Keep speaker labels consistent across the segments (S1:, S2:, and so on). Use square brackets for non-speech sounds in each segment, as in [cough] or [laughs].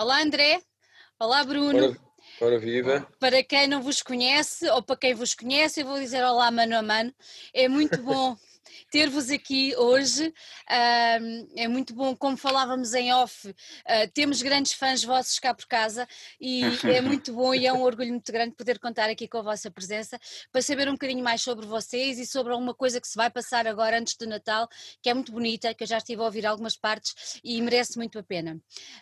S1: Olá André, olá Bruno.
S2: Ora, ora viva.
S1: Para quem não vos conhece, ou para quem vos conhece, eu vou dizer olá mano a mano. É muito [laughs] bom ter-vos aqui hoje. Uh, é muito bom, como falávamos em off, uh, temos grandes fãs vossos cá por casa e é [laughs] muito bom e é um orgulho muito grande poder contar aqui com a vossa presença para saber um bocadinho mais sobre vocês e sobre alguma coisa que se vai passar agora antes do Natal, que é muito bonita, que eu já estive a ouvir algumas partes e merece muito a pena.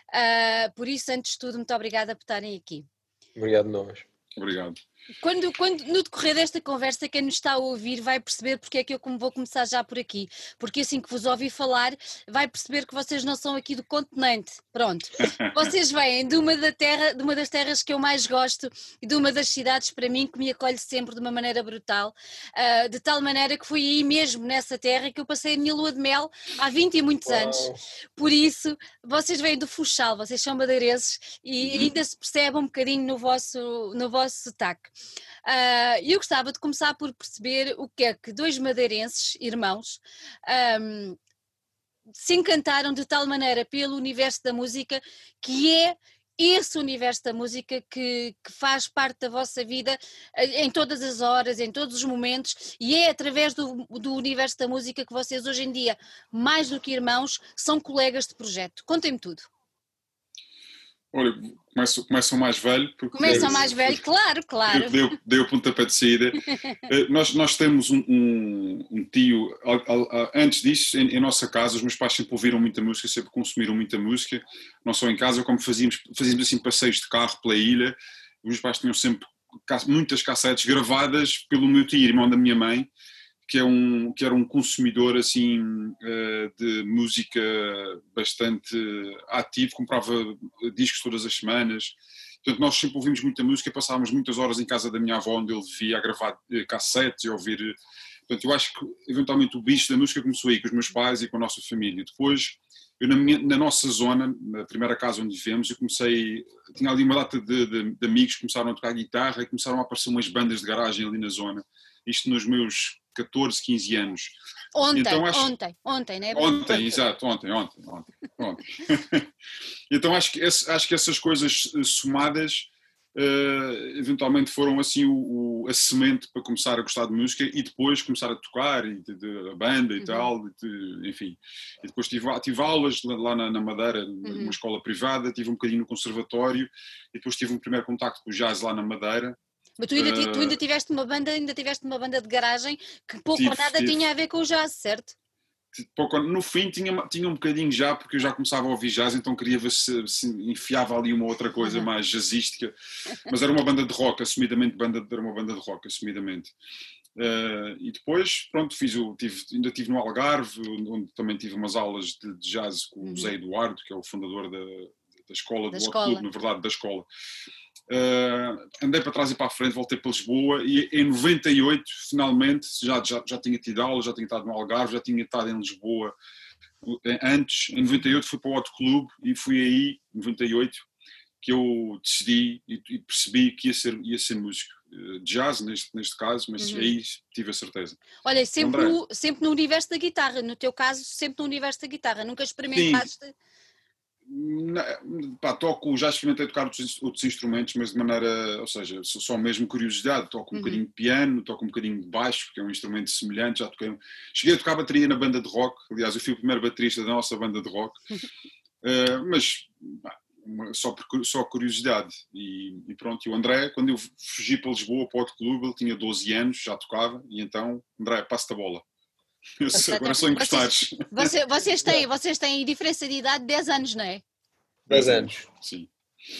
S1: Uh, por isso, antes de tudo, muito obrigada por estarem aqui.
S2: Obrigado nós.
S3: Obrigado.
S1: Quando, quando, no decorrer desta conversa, quem nos está a ouvir vai perceber porque é que eu vou começar já por aqui. Porque assim que vos ouvi falar, vai perceber que vocês não são aqui do continente. Pronto. [laughs] Vocês vêm de uma, da terra, de uma das terras que eu mais gosto e de uma das cidades, para mim, que me acolhe sempre de uma maneira brutal. Uh, de tal maneira que foi aí mesmo, nessa terra, que eu passei a minha lua de mel há 20 e muitos Uau. anos. Por isso, vocês vêm do Funchal, vocês são madeirenses e uhum. ainda se percebe um bocadinho no vosso, no vosso sotaque. Uh, eu gostava de começar por perceber o que é que dois madeirenses, irmãos, um, se encantaram de tal maneira pelo universo da música que é esse universo da música que, que, faz parte da vossa vida eh, em todas as horas, em todos os momentos, e é através do, do universo da música que vocês hoje em dia, mais do que irmãos, são colegas de projeto. Contem-me tudo.
S3: Olha, começo, começo mais velho.
S1: Começam mais velho, claro, claro.
S3: Deu, deu o pontapé de saída. [laughs] Eh, nós, nós temos um, um, um tio, antes disso, em, em, nossa casa, os meus pais sempre ouviram muita música, sempre consumiram muita música, não só em casa, como fazíamos, fazíamos assim passeios de carro pela ilha, os meus pais tinham sempre muitas cassetes gravadas pelo meu tio, irmão da minha mãe, que, é um, que era um consumidor assim eh, de música bastante ativo, comprava discos todas as semanas. Portanto, nós sempre ouvimos muita música, passávamos muitas horas em casa da minha avó, onde ele via a gravar eh, cassetes e ouvir. Portanto, eu acho que eventualmente o bicho da música começou aí com os meus pais e com a nossa família. Depois, eu na, minha, na nossa zona, na primeira casa onde vivemos, eu comecei, tinha ali uma data de, de, de amigos que começaram a tocar guitarra e começaram a aparecer umas bandas de garagem ali na zona. Isto nos meus 14, 15 anos.
S1: Ontem, então, acho, ontem, ontem, né?
S3: Ontem, exato, ontem, ontem, ontem. ontem. [laughs] então acho que, acho que essas coisas eh, somadas uh, eventualmente foram assim o, o, a semente para começar a gostar de música e depois começar a tocar e de, de, a banda e uhum. tal, de, enfim. E depois tive, tive aulas lá na, na Madeira, uhum. numa escola privada, tive um bocadinho no conservatório e depois tive um primeiro contacto com o jazz lá na Madeira
S1: mas tu ainda, uh, tu ainda ah. tiveste uma banda, ainda tiveste uma banda de garagem que pouco tive, ou nada tive. tinha a ver com o jazz, certo?
S3: Pouco, no fim tinha, tinha um bocadinho já, porque eu já começava a ouvir jazz, então queria ver se, se enfiava ali uma outra coisa uhum. mais jazzística, mas era uma banda de rock, assumidamente banda, era uma banda de rock, assumidamente. Uh, e depois, pronto, fiz o, tive, ainda estive no Algarve, onde também tive umas aulas de, de jazz com uhum. o Zé Eduardo, que é o fundador da, da escola, da do escola. Clube, na verdade, da escola. Uh, andei para trás e para a frente, voltei para Lisboa e em 98, finalmente, já, já, já tinha tido aula, já tinha estado no Algarve, já tinha estado em Lisboa antes. Em 98 fui para o Auto Clube e fui aí, em 98, que eu decidi e, e percebi que ia ser, ia ser músico. Eh, jazz neste, neste caso, mas uhum. aí tive a certeza.
S1: Olha, sempre no, sempre no universo da guitarra, no teu caso, sempre no universo da guitarra, nunca experimentaste? Sim
S3: pá, toco, já experimentei tocar outros, outros, instrumentos, mas de maneira, ou seja, só mesmo curiosidade, toco um uhum. bocadinho de piano, toco um bocadinho de baixo, que é um instrumento semelhante, já toquei, cheguei a tocar bateria na banda de rock, aliás eu fui o primeiro baterista da nossa banda de rock, uh, [laughs] mas pá, só, por, só curiosidade, e, e, pronto, e o André, quando eu fugi para Lisboa, para o clube, ele tinha 12 anos, já tocava, e então, André, passa-te a bola. [laughs] Agora são encostados.
S1: Vocês, vocês, têm, [laughs] vocês têm diferença de idade de 10 anos, não é?
S2: 10 anos.
S3: Sim.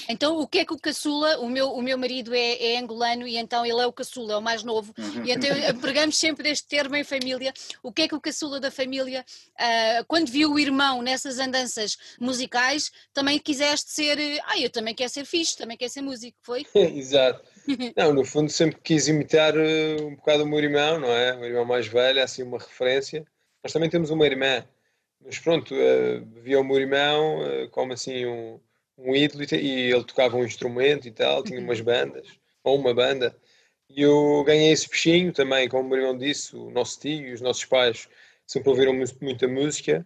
S1: Então, o que é que o caçula, o meu, o meu marido é, é angolano e então ele é o caçula, é o mais novo, uhum. e então pregamos sempre este termo em família. O que é que o caçula da família, uh, quando viu o irmão nessas andanças musicais, também quiseste ser, ah, eu também quero ser fixe, também quero ser músico, foi? [laughs]
S2: Exato. Não, no fundo sempre quis imitar uh, um bocado o meu irmão, não é? O meu irmão mais velho, é assim uma referência. Nós também temos uma irmã, mas pronto, uh, via o meu irmão uh, como assim um, um ídolo e, ele tocava um instrumento e tal, tinha umas bandas, ou uma banda. E eu ganhei esse peixinho também, como o meu irmão disse, o nosso tio e os nossos pais sempre ouviram muita música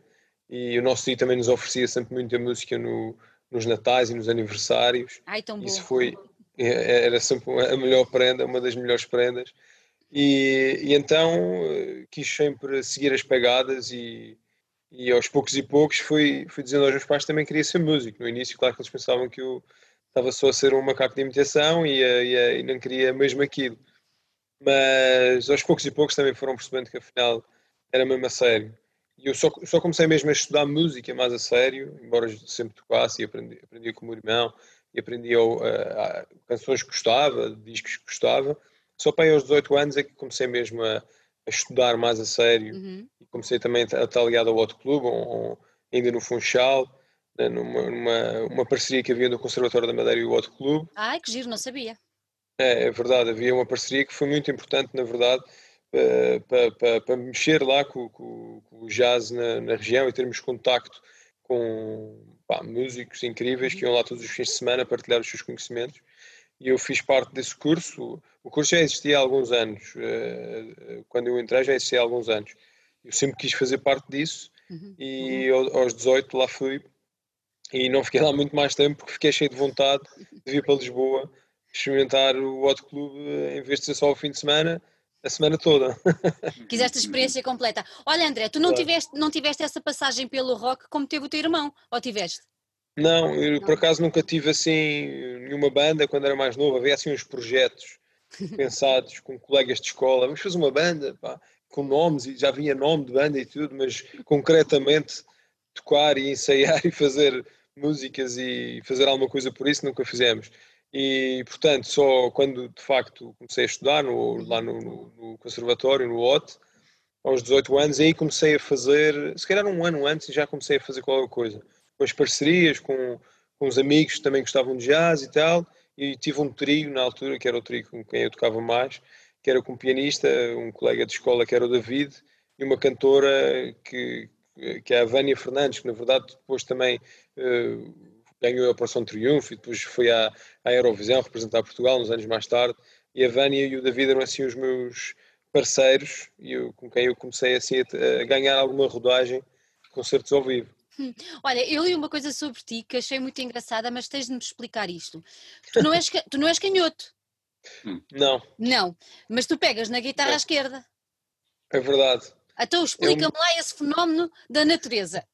S2: e o nosso tio também nos oferecia sempre muita música no, nos natais e nos aniversários.
S1: Ai, tão bom.
S2: Isso foi, era sempre a melhor prenda, uma das melhores prendas. E, e então eh, quis sempre seguir as pegadas e, e aos poucos e poucos fui, fui dizendo aos meus pais que também queria ser músico. No início, claro que eles pensavam que eu estava só a ser um macaco de imitação e, e, e não queria mesmo aquilo. Mas aos poucos e poucos também foram percebendo que afinal era mesmo a sério. E eu só, só comecei mesmo a estudar música mais a sério, embora sempre tocasse e aprendi, aprendia com o meu irmão e aprendia uh, canções que gostava, discos que gostava. Só para aí aos 18 anos é que comecei mesmo a, a estudar mais a sério uhum. e comecei também a estar ligado ao outro clube, ainda no Funchal, né, numa, numa uma parceria que havia no Conservatório da Madeira e o outro clube.
S1: Ai, que giro, não sabia.
S2: É, é verdade, havia uma parceria que foi muito importante, na verdade, para, para, para mexer lá com, com, com o jazz na, na, região e termos contacto com pá, músicos incríveis que iam lá todos os fins de semana partilhar os seus conhecimentos e eu fiz parte desse curso. O curso já existia há alguns anos, eh, quando eu entrei já existia há alguns anos. Eu sempre quis fazer parte disso uhum. e aos 18 lá fui e não fiquei lá muito mais tempo porque fiquei cheio de vontade de vir para Lisboa experimentar o Hot Club eh, em vez de ser só o fim de semana, a semana toda. [laughs]
S1: Quiseste a experiência completa. Olha André, tu não, claro. tiveste, não tiveste essa passagem pelo rock como teve o teu irmão, ou tiveste?
S2: Não, eu não. por acaso nunca tive assim nenhuma banda quando era mais novo, havia assim uns projetos [laughs] pensados com colegas de escola, vamos fazer uma banda, pá, com nomes, e já vinha nome de banda e tudo, mas concretamente tocar e ensaiar [laughs] e fazer músicas e fazer alguma coisa por isso nunca fizemos. E, portanto, só quando de facto comecei a estudar no, lá no, no, conservatório, no OT, aos 18 anos, aí comecei a fazer, se calhar um ano antes, já comecei a fazer qualquer coisa. Com as parcerias, com, com os amigos que também gostavam de jazz e tal, e tive um trio na altura, que era o trio com quem eu tocava mais, que era com um pianista, um colega de escola que era o David, e uma cantora que, que é a Vânia Fernandes, que na verdade depois também uh, ganhou a Operação Triunfo e depois foi à, à Eurovisão representar Portugal uns anos mais tarde. E a Vânia e o David eram assim os meus parceiros e eu, com quem eu comecei assim a, a ganhar alguma rodagem concertos ao vivo.
S1: Hum. Olha, eu li uma coisa sobre ti que achei muito engraçada, mas tens de me explicar isto. Tu não és, tu não és canhoto.
S2: Hum. Não.
S1: Não, mas tu pegas na guitarra à esquerda.
S2: É verdade.
S1: Então explica-me eu... lá esse fenómeno da natureza.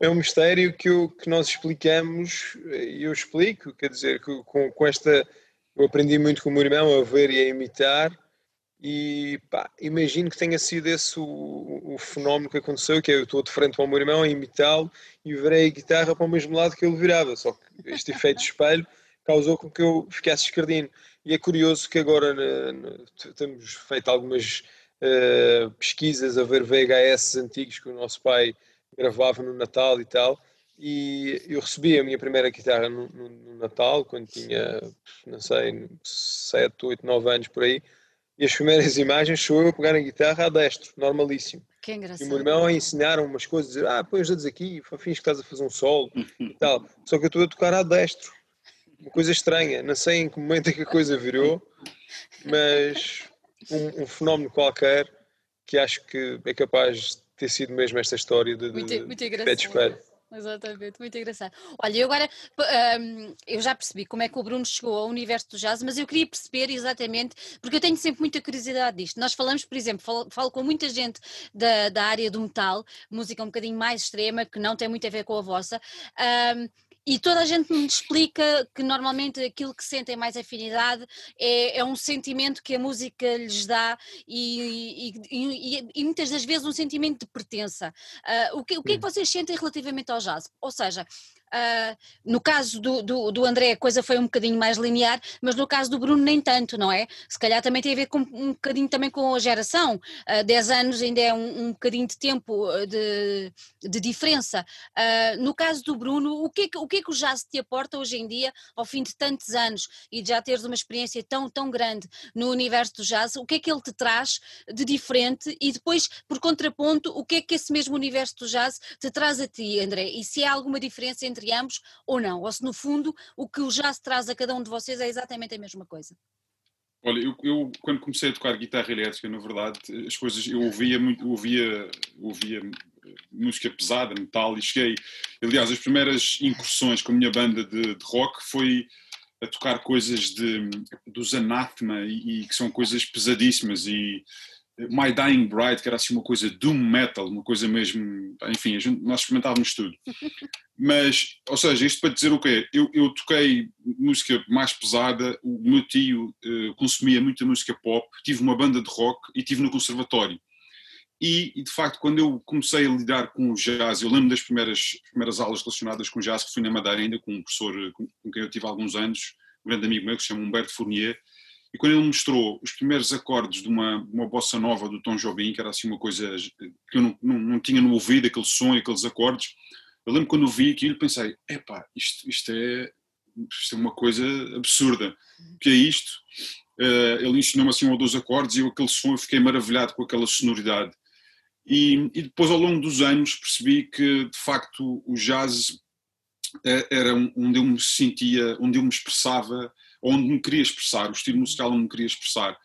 S2: É um mistério que, eu, que nós explicamos e eu explico, quer dizer, que com, com esta. Eu aprendi muito com o meu irmão a ver e a imitar, e pá, imagino que tenha sido esse o, o, fenómeno que aconteceu, que é eu estou de frente ao meu irmão a imitá-lo e virei a guitarra para o mesmo lado que ele virava, só que este efeito de espelho causou com que eu ficasse escardino. E é curioso que agora na, na, temos feito algumas uh, pesquisas a ver VHS antigos que o nosso pai gravava no Natal e tal. E eu recebi a minha primeira guitarra no, no, no Natal, quando tinha, não sei, 7, 8, 9 anos por aí. E as primeiras [laughs] imagens sou eu a pegar a guitarra a destro, normalíssimo.
S1: Que engraçado.
S2: E o meu irmão a ensinar umas coisas, dizer, ah, põe os dedos aqui, fins que estás a fazer um solo e [laughs] tal. Só que eu estou a tocar a destro. Uma coisa estranha, não sei em que momento é que a coisa virou, mas um, um fenómeno qualquer que acho que é capaz ter sido mesmo esta história de, muito, de, muito de espelho.
S1: Exatamente, muito engraçado. Olha, eu agora um, eu já percebi como é que o Bruno chegou ao universo do jazz, mas eu queria perceber exatamente, porque eu tenho sempre muita curiosidade disto. Nós falamos, por exemplo, falo, falo com muita gente da, da área do metal, música um bocadinho mais extrema, que não tem muito a ver com a vossa, um, e toda a gente me explica que normalmente aquilo que sentem mais afinidade é, é um sentimento que a música lhes dá e, e, e, e muitas das vezes um sentimento de pertença. Uh, o, que, o que é que vocês sentem relativamente ao jazz? Ou seja, Uh, no caso do, do, do, André a coisa foi um bocadinho mais linear, mas no caso do Bruno nem tanto, não é? Se calhar também tem a ver com, um bocadinho também com a geração, uh, 10 anos ainda é um, um bocadinho de tempo ah, de, de diferença. Uh, no caso do Bruno, o que, é que, o que é que o jazz te aporta hoje em dia, ao fim de tantos anos e de já teres uma experiência tão, tão grande no universo do jazz, o que é que ele te traz de diferente e depois, por contraponto, o que é que esse mesmo universo do jazz te traz a ti, André? E se há alguma diferença entre entre ambos ou não, ou se no fundo o que o jazz traz a cada um de vocês é exatamente a mesma coisa.
S3: Olha, eu, eu, quando comecei a tocar guitarra elétrica, na verdade, as coisas eu ouvia muito, ouvia, ouvia música pesada, metal, e cheguei, aliás, as primeiras incursões com a minha banda de, de rock foi a tocar coisas de, dos Anathema e, e, que são coisas pesadíssimas e My Dying Bride, que era assim uma coisa doom metal, uma coisa mesmo, enfim, gente, nós experimentávamos tudo. [laughs] Mas, ou seja, isto para dizer o quê? Eu, eu toquei música mais pesada, o meu tio uh, consumia muita música pop, tive uma banda de rock e tive no conservatório. E, e, de facto, quando eu comecei a lidar com o jazz, eu lembro das primeiras, primeiras aulas relacionadas com jazz, que fui na Madeira ainda, com um professor com, com quem eu tive alguns anos, um grande amigo meu, que se chama Humberto Fournier, e quando ele mostrou os primeiros acordes de uma, uma bossa nova do Tom Jobim, que era assim uma coisa que eu não, não, não tinha no ouvido, aquele som e aqueles acordes, eu lembro quando eu vi aquilo pensei, epá, isto, isto, é, isto é uma coisa absurda, o que é isto? Uh, ele ensinou-me assim um ou dois acordes e eu aquele som eu fiquei maravilhado com aquela sonoridade. E, e, depois ao longo dos anos percebi que de facto o jazz eh, era onde eu me sentia, onde eu me expressava onde me queria expressar, o estilo musical onde me queria expressar,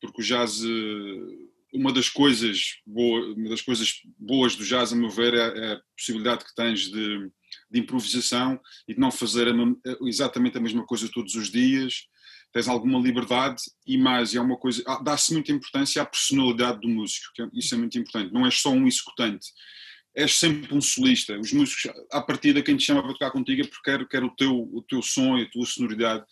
S3: porque o jazz, eh, uma das coisas, boa, uma das coisas boas do jazz, a meu ver, é, é a possibilidade que tens de, de improvisação e de não fazer exatamente a mesma coisa todos os dias, tens alguma liberdade e mais, é uma coisa, ah, dá-se muita importância à personalidade do músico, é, isso é muito importante, não és só um executante, és sempre um solista, os músicos, à partida quem te chama para tocar contigo é porque quer o, teu, o teu som e a tua sonoridade,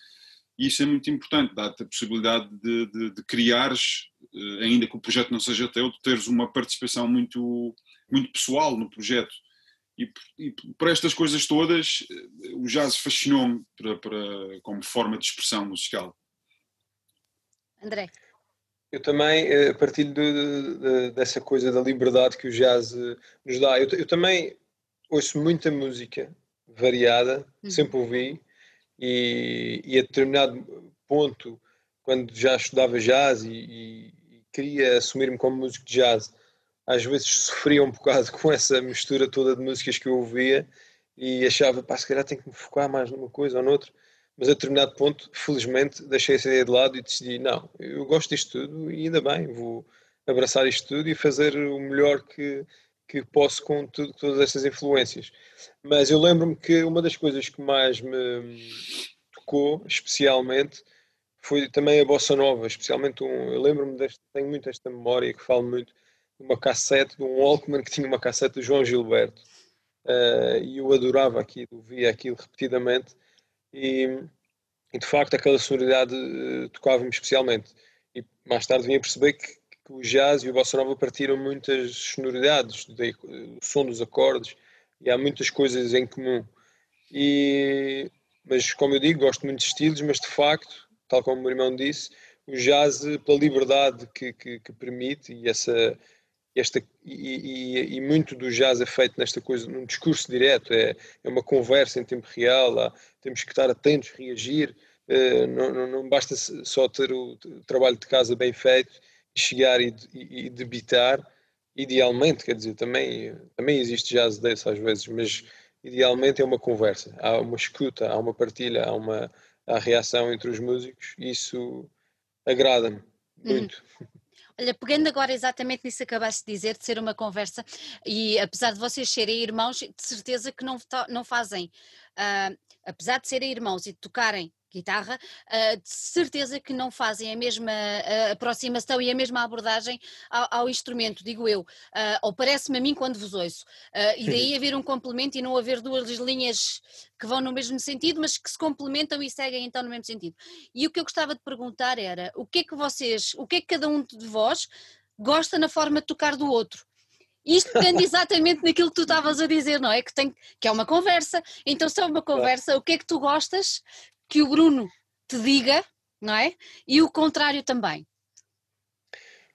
S3: e isso é muito importante, dá-te a possibilidade de, de, de, criares, eh, ainda que o projeto não seja teu, de teres uma participação muito, muito pessoal no projeto. E, e por estas coisas todas, eh, o jazz fascinou-me para, para, como forma de expressão musical.
S1: André.
S2: Eu também, eh, a partir de, de, dessa coisa da liberdade que o jazz nos dá, eu, eu também ouço muita música variada, uhum. sempre ouvi, e, e, a determinado ponto, quando já estudava jazz e, e, e queria assumir-me como músico de jazz, às vezes sofria um bocado [laughs] com essa mistura toda de músicas que eu ouvia e achava, pá, se calhar tenho que me focar mais numa coisa ou noutra, mas a determinado ponto, felizmente, deixei essa ideia de lado e decidi, não, eu gosto disto tudo e ainda bem, vou abraçar isto tudo e fazer o melhor que, que posso com todas estas influências. Mas eu lembro-me que uma das coisas que mais me tocou, especialmente, foi também a bossa nova, especialmente um, eu lembro-me deste, tenho muito esta memória que falo muito de uma cassete, de um Walkman que tinha uma cassete do João Gilberto. Uh, e eu adorava aquilo, via aquilo repetidamente e, e de facto aquela sonoridade uh, tocava-me especialmente. E mais tarde vim a perceber que que o jazz e o bossa nova partiram muitas sonoridades, o som dos acordes, e há muitas coisas em comum. E, mas, como eu digo, gosto muito de estilos, mas de facto, tal como o meu irmão disse, o jazz, pela liberdade que, que, que permite, e, essa, esta, e, e, e, muito do jazz é feito nesta coisa, num discurso direto, é, é uma conversa em tempo real, há, temos que estar atentos, reagir, uh, não, não, não, basta só ter o trabalho de casa bem feito, chegar e, e, e debitar, idealmente, quer dizer, também, também existe jazz desse às vezes, mas idealmente é uma conversa, há uma escuta, há uma partilha, há uma há reação entre os músicos e isso agrada-me uhum. muito. Uhum.
S1: Olha, pegando agora exatamente nisso que acabaste de dizer, de ser uma conversa, e apesar de vocês serem irmãos, de certeza que não, não fazem, uh, apesar de serem irmãos e de tocarem guitarra, uh, de certeza que não fazem a mesma uh, aproximação e a mesma abordagem ao, ao instrumento, digo eu, uh, ou parece-me a mim quando vos ouço, e daí haver um complemento e não haver duas linhas que vão no mesmo sentido, mas que se complementam e seguem então no mesmo sentido. E o que eu gostava de perguntar era, o que é que vocês, o que é que cada um de vós gosta na forma de tocar do outro? Isto depende [laughs] exatamente daquilo que tu estavas a dizer, não é? Que, tem, que é uma conversa. Então, se é uma conversa, o que é que tu gostas que o Bruno te diga, não é? E o contrário também.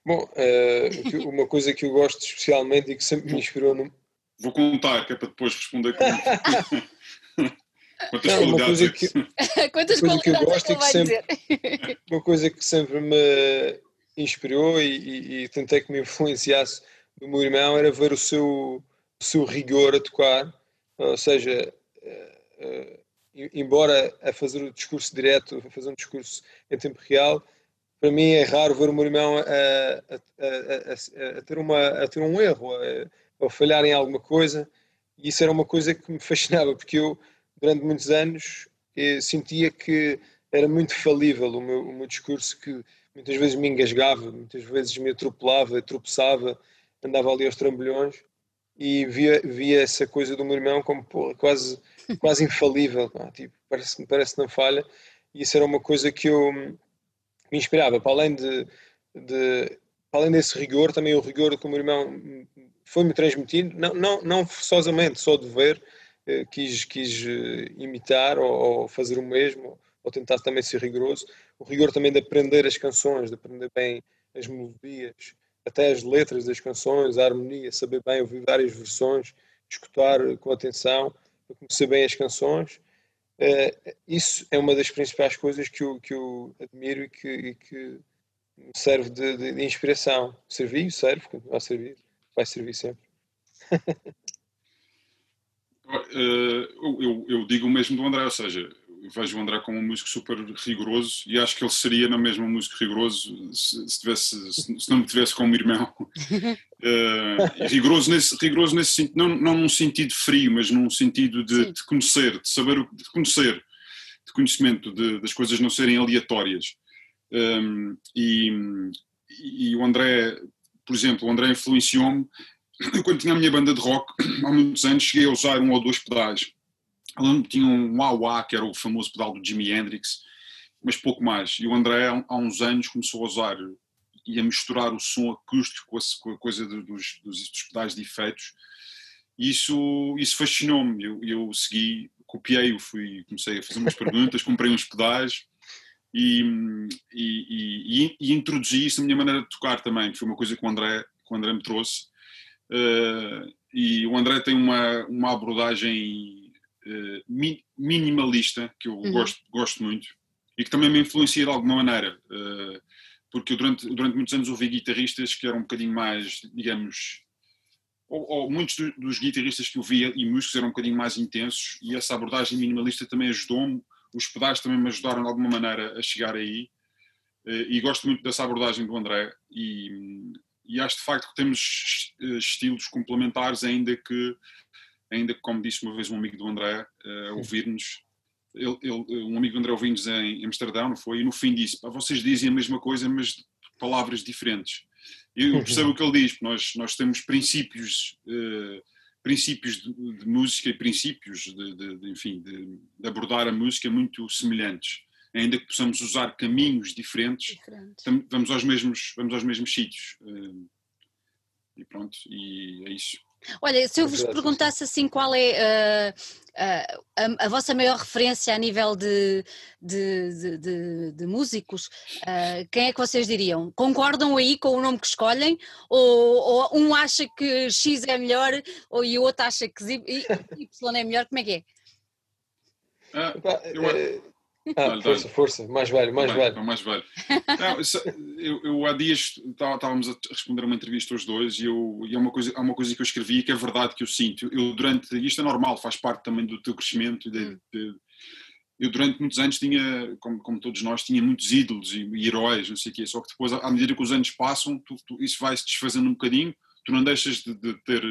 S2: Bom, uh, uma coisa que eu gosto especialmente e que sempre me inspirou no...
S3: Vou contar, que é para depois responder com... [laughs] Quantas
S2: Não, uma coisa que, [laughs]
S1: Quantas coisa que eu gosto
S2: e que sempre, Uma coisa que sempre me inspirou e, e, e, tentei que me influenciasse do meu irmão era ver o seu, o seu rigor a tocar, ou seja, uh, uh, embora a fazer o discurso direto, a fazer um discurso em tempo real, para mim é raro ver o meu irmão a, a, a, a ter, uma, a ter um erro, ou falhar em alguma coisa, e isso era uma coisa que me fascinava, porque eu, durante muitos anos, eh, sentia que era muito falível o meu, o meu discurso, que muitas vezes me engasgava, muitas vezes me atropelava, tropeçava, andava ali aos trambolhões, e via, via essa coisa do meu irmão como pô, quase, [laughs] quase infalível, pá, tipo, parece, parece que não falha, e isso era uma coisa que eu me inspirava, para além de, de para além desse rigor, também o rigor que o meu irmão foi-me transmitindo, não, não, não forçosamente, só de ver, eh, quis, quis eh, imitar ou, ou, fazer o mesmo, ou tentar também ser rigoroso. O rigor também de aprender as canções, de aprender bem as melodias, até as letras das canções, a harmonia, saber bem ouvir várias versões, escutar com atenção, conhecer bem as canções. Uh, isso é uma das principais coisas que eu, que eu admiro e que, e que serve de, de, de inspiração. Serviu, serve, continua a servir, vai servir sempre. [laughs]
S3: uh, eu, eu, digo o mesmo do André, ou seja, vejo o André como um músico super rigoroso e acho que ele seria na mesma músico rigoroso se, se, tivesse, se, se não me tivesse como irmão. Uh, [laughs] rigoroso nesse, rigoroso nesse sentido, não, não num sentido frio, mas num sentido de, de conhecer, de saber, de conhecer, de conhecimento, de, das coisas não serem aleatórias. Um, e, e, o André, por exemplo, o André influenciou-me. Eu, quando tinha a minha banda de rock, há muitos anos, cheguei a usar um ou dois pedais. Eu tinha um wah-wah, que era o famoso pedal do Jimi Hendrix, mas pouco mais. E o André, há uns anos, começou a usar e a misturar o som acústico com a, coisa dos, dos, dos pedais de efeitos. E isso, isso fascinou-me. Eu, eu segui, copiei-o, fui, comecei a fazer umas [laughs] perguntas, comprei uns pedais e, e, e, e, introduzi isso na minha maneira de tocar também, que foi uma coisa que o André, que o André me trouxe. Uh, e o André tem uma, uma abordagem uh, mi, minimalista que eu uhum. gosto, gosto muito e que também me influencia de alguma maneira, uh, porque eu durante, durante muitos anos ouvi guitarristas que eram um bocadinho mais, digamos, ou, ou muitos do, dos guitarristas que eu via e músicos eram um bocadinho mais intensos e essa abordagem minimalista também ajudou-me os pedais também me ajudaram de alguma maneira a chegar aí eh, e gosto muito dessa abordagem do André e, e acho de facto que temos eh, estilos complementares ainda que ainda como disse uma vez um amigo do André uh, ouvir-nos ele, um amigo do André ouvindo-nos em Amsterdão não foi e no fim disse vocês dizem a mesma coisa mas palavras diferentes eu percebo o que ele diz nós nós temos princípios uh, princípios de, de, música e princípios de, de, de enfim, de, abordar a música muito semelhantes, ainda que possamos usar caminhos diferentes, Diferente. vamos aos mesmos vamos aos mesmos sítios eh, e pronto e é isso.
S1: Olha, se eu vos perguntasse assim qual é uh, uh, a, a, vossa maior referência a nível de, de, de, de músicos, uh, quem é que vocês diriam? Concordam aí com o nome que escolhem? Ou, ou um acha que X é melhor ou, e o outro acha que Y é melhor? Como é que é?
S3: Ah, eu,
S2: ah, força, força, mais velho, mais Bem, velho.
S3: Mais velho. [laughs] Não, eu, eu, há dias estávamos a responder uma entrevista aos dois e, eu, e é uma coisa, há uma coisa que eu escrevi que é verdade que eu sinto. Eu durante, isto é normal, faz parte também do teu crescimento. De, hum. de, eu durante muitos anos tinha, como, como, todos nós, tinha muitos ídolos e, e, heróis, não sei o quê, só que depois, à medida que os anos passam, tu, tu, isso vai se desfazendo um bocadinho, tu não deixas de, de ter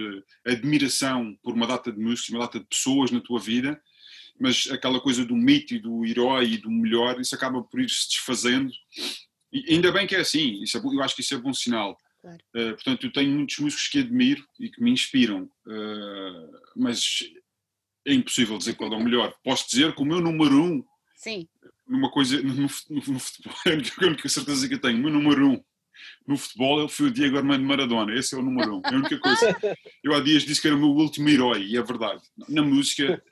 S3: admiração por uma data de músicos, uma data de pessoas na tua vida, mas aquela coisa do mito e do herói e do melhor, isso acaba por ir se desfazendo. E ainda bem que é assim, isso é, eu acho que isso é bom sinal. Claro. Uh, portanto, eu tenho muitos músicos que admiro e que me inspiram, uh, mas é impossível dizer qual é o melhor. Posso dizer que o meu número um,
S1: Sim.
S3: numa coisa, no, no, no futebol, [laughs] é a única certeza que eu tenho, o meu número um no futebol ele foi o Diego Armando Maradona, esse é o número um. É a única coisa. Eu há dias disse que era o meu último herói, e é verdade. Na música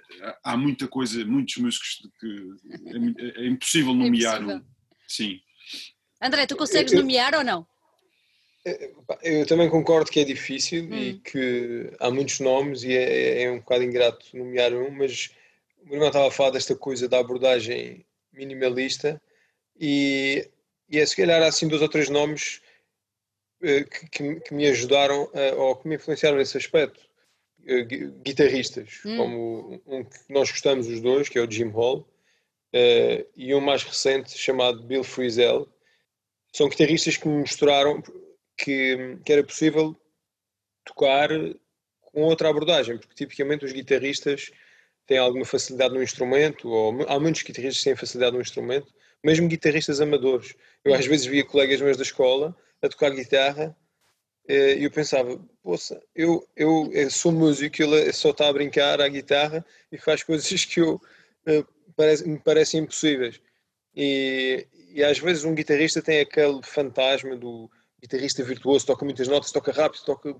S3: há muita coisa, muitos músicos que é, é impossível nomear é um. Sim.
S1: André, tu consegues eu, nomear ou não?
S2: Eu também concordo que é difícil hum. e que há muitos nomes e é, é um bocado ingrato nomear um, mas o meu irmão estava a falar desta coisa da abordagem minimalista e e é se calhar assim dois ou três nomes uh, que, que, que, me ajudaram uh, ou que me influenciaram nesse aspecto. Uh, guitarristas, hum. como um que nós gostamos os dois, que é o Jim Hall, e um mais recente chamado Bill Frisell. São guitarristas que me mostraram que, que era possível tocar com outra abordagem, porque tipicamente os guitarristas têm alguma facilidade no instrumento, ou há muitos guitarristas que têm facilidade no instrumento, mesmo guitarristas amadores. Eu às vezes via colegas meus da escola a tocar guitarra eh, e eu pensava, poça, eu, eu, eu sou músico, ele só está a brincar à guitarra e faz coisas [laughs] que eu, eh, parece, me parecem impossíveis. E, e às vezes um guitarrista tem aquele fantasma do guitarrista virtuoso, toca muitas notas, toca rápido, toca.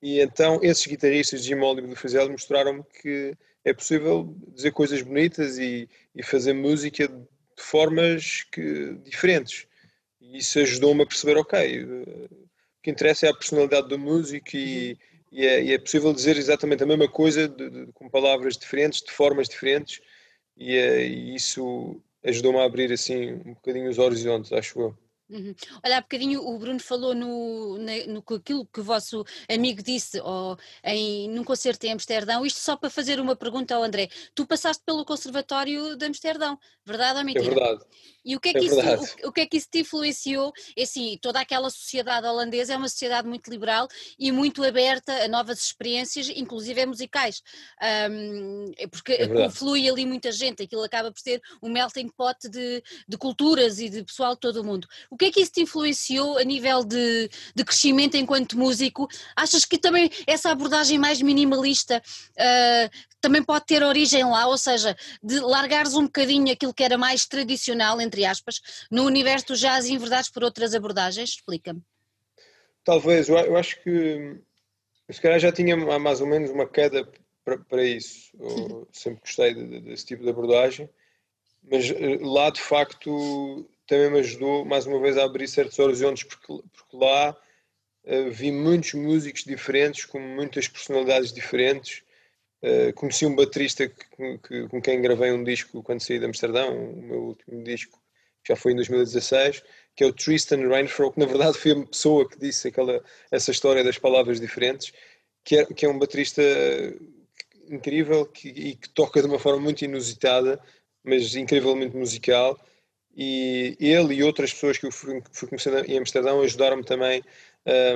S2: E então esses guitarristas de Jim Oliver do Fizel mostraram-me que é possível dizer coisas bonitas e, e fazer música de formas que, diferentes. E isso ajudou-me a perceber, ok, o que interessa é a personalidade do músico e, e, é, e é, possível dizer exatamente a mesma coisa de, de, com palavras diferentes, de formas diferentes e, é, e isso ajudou-me a abrir assim um bocadinho os horizontes, acho eu.
S1: Uhum. Olha, há bocadinho o Bruno falou no, no, no aquilo que o vosso amigo disse ou em, num concerto em Amsterdão, isto só para fazer uma pergunta ao André. Tu passaste pelo Conservatório de Amsterdão, verdade ou
S2: é
S1: mentira?
S2: É verdade.
S1: E o que é, que é isso, o, o, que é que isso te influenciou? É assim, toda aquela sociedade holandesa é uma sociedade muito liberal e muito aberta a novas experiências, inclusive musicais, um, porque é conflui ali muita gente, aquilo acaba por ser um melting pot de, de culturas e de pessoal de todo o mundo. O que é que isso te influenciou a nível de, de crescimento enquanto músico? Achas que também essa abordagem mais minimalista uh, também pode ter origem lá, ou seja, de largares um bocadinho aquilo que era mais tradicional, entre aspas, no universo do jazz e enverdares por outras abordagens? Explica-me.
S2: Talvez, eu acho que se calhar já tinha mais ou menos uma queda para, para isso. Eu sempre gostei de, de, desse tipo de abordagem, mas eh, lá de facto também me ajudou mais uma vez a abrir certos horizontes, porque, porque lá uh, vi muitos músicos diferentes, com muitas personalidades diferentes. Uh, conheci um baterista que, que, com quem gravei um disco quando saí de Amsterdão, o meu último disco, que já foi em 2016, que é o Tristan Rainfro, que na verdade foi a pessoa que disse aquela, essa história das palavras diferentes, que é, que é um baterista incrível que, e que toca de uma forma muito inusitada, mas incrivelmente musical e ele e outras pessoas que eu fui, fui conhecendo em Amsterdão ajudaram-me também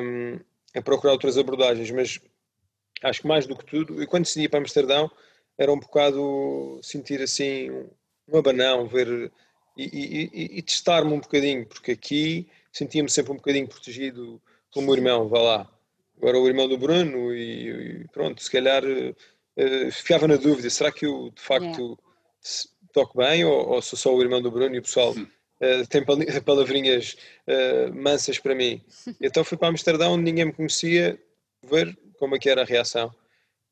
S2: um, a procurar outras abordagens, mas acho que mais do que tudo, e quando decidi ir para Amsterdão era um bocado sentir assim um abanão, ver e, e, e testar-me um bocadinho, porque aqui sentia-me sempre um bocadinho protegido como o irmão, vá lá. Agora o irmão do Bruno e, e pronto, se calhar uh, ficava na dúvida, será que eu de facto yeah toco bem ou, ou, sou só o irmão do Bruno e o pessoal uh, tem [laughs] palavrinhas uh, mansas para mim. [laughs] Então fui para Amsterdão onde ninguém me conhecia, ver como é que era a reação.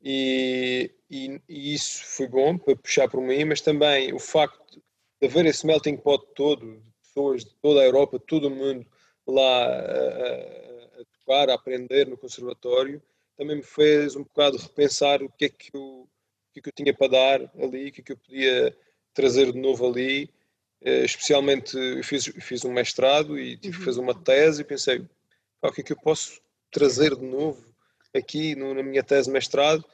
S2: E, e, e, isso foi bom para puxar por mim, mas também o facto de haver esse melting pot todo, de pessoas de toda a Europa, de todo o mundo lá a, a tocar, a aprender no conservatório, também me fez um bocado repensar o que é que eu, o que, é que eu tinha para dar ali, o que é que eu podia trazer de novo ali, eh, especialmente fiz, fiz um mestrado e tive que fazer uma tese e pensei, o que é que eu posso trazer de novo aqui no, na minha tese de mestrado?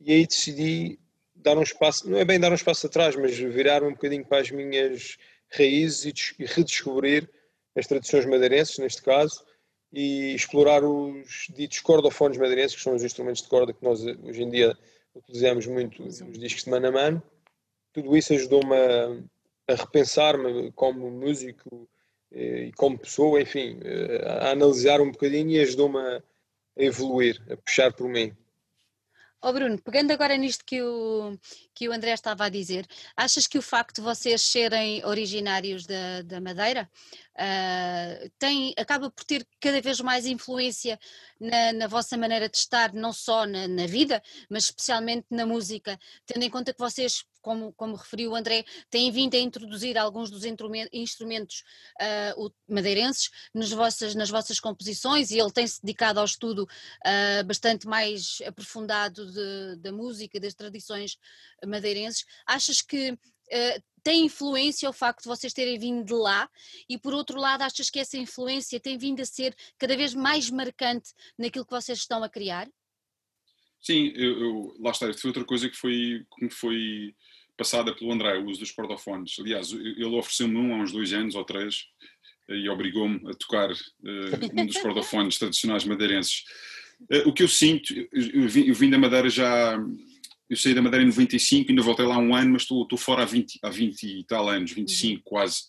S2: E aí decidi dar um espaço, não é bem dar um espaço atrás, mas virar um bocadinho para as minhas raízes e, e redescobrir as tradições madeirenses, neste caso, e explorar os ditos cordofones madeirenses, que são os instrumentos de corda que nós hoje em dia utilizamos muito nos discos de mano a mano, tudo isso ajudou-me a, a repensar-me como músico eh, e como pessoa, enfim, eh, a analisar um bocadinho e ajudou-me a, evoluir, a puxar por mim.
S1: Oh Bruno, pegando agora nisto que o, que o André estava a dizer, achas que o facto de vocês serem originários da, da Madeira uh, tem, acaba por ter cada vez mais influência na, na vossa maneira de estar, não só na, na, vida, mas especialmente na música, tendo em conta que vocês, como, como referiu o André, têm vindo a introduzir alguns dos instrumentos uh, madeirenses nas vossas, nas vossas composições e ele tem-se dedicado ao estudo uh, bastante mais aprofundado de, da música, das tradições madeirenses. Achas que Uh, tem influência o facto de vocês terem vindo de lá e por outro lado achas que essa influência tem vindo a ser cada vez mais marcante naquilo que vocês estão a criar?
S3: Sim, eu, eu, lá está, foi outra coisa que foi, que foi passada pelo André, o uso dos cordofones. Aliás, ele ofereceu-me um há uns dois anos ou três e obrigou-me a tocar uh, um dos [laughs] cordofones tradicionais madeirenses. Uh, o que eu sinto, eu eu vim, da Madeira já, eu saí da Madeira em 95, ainda voltei lá um ano, mas estou, estou fora há 20, há 20 e tal anos, 25 uhum. quase.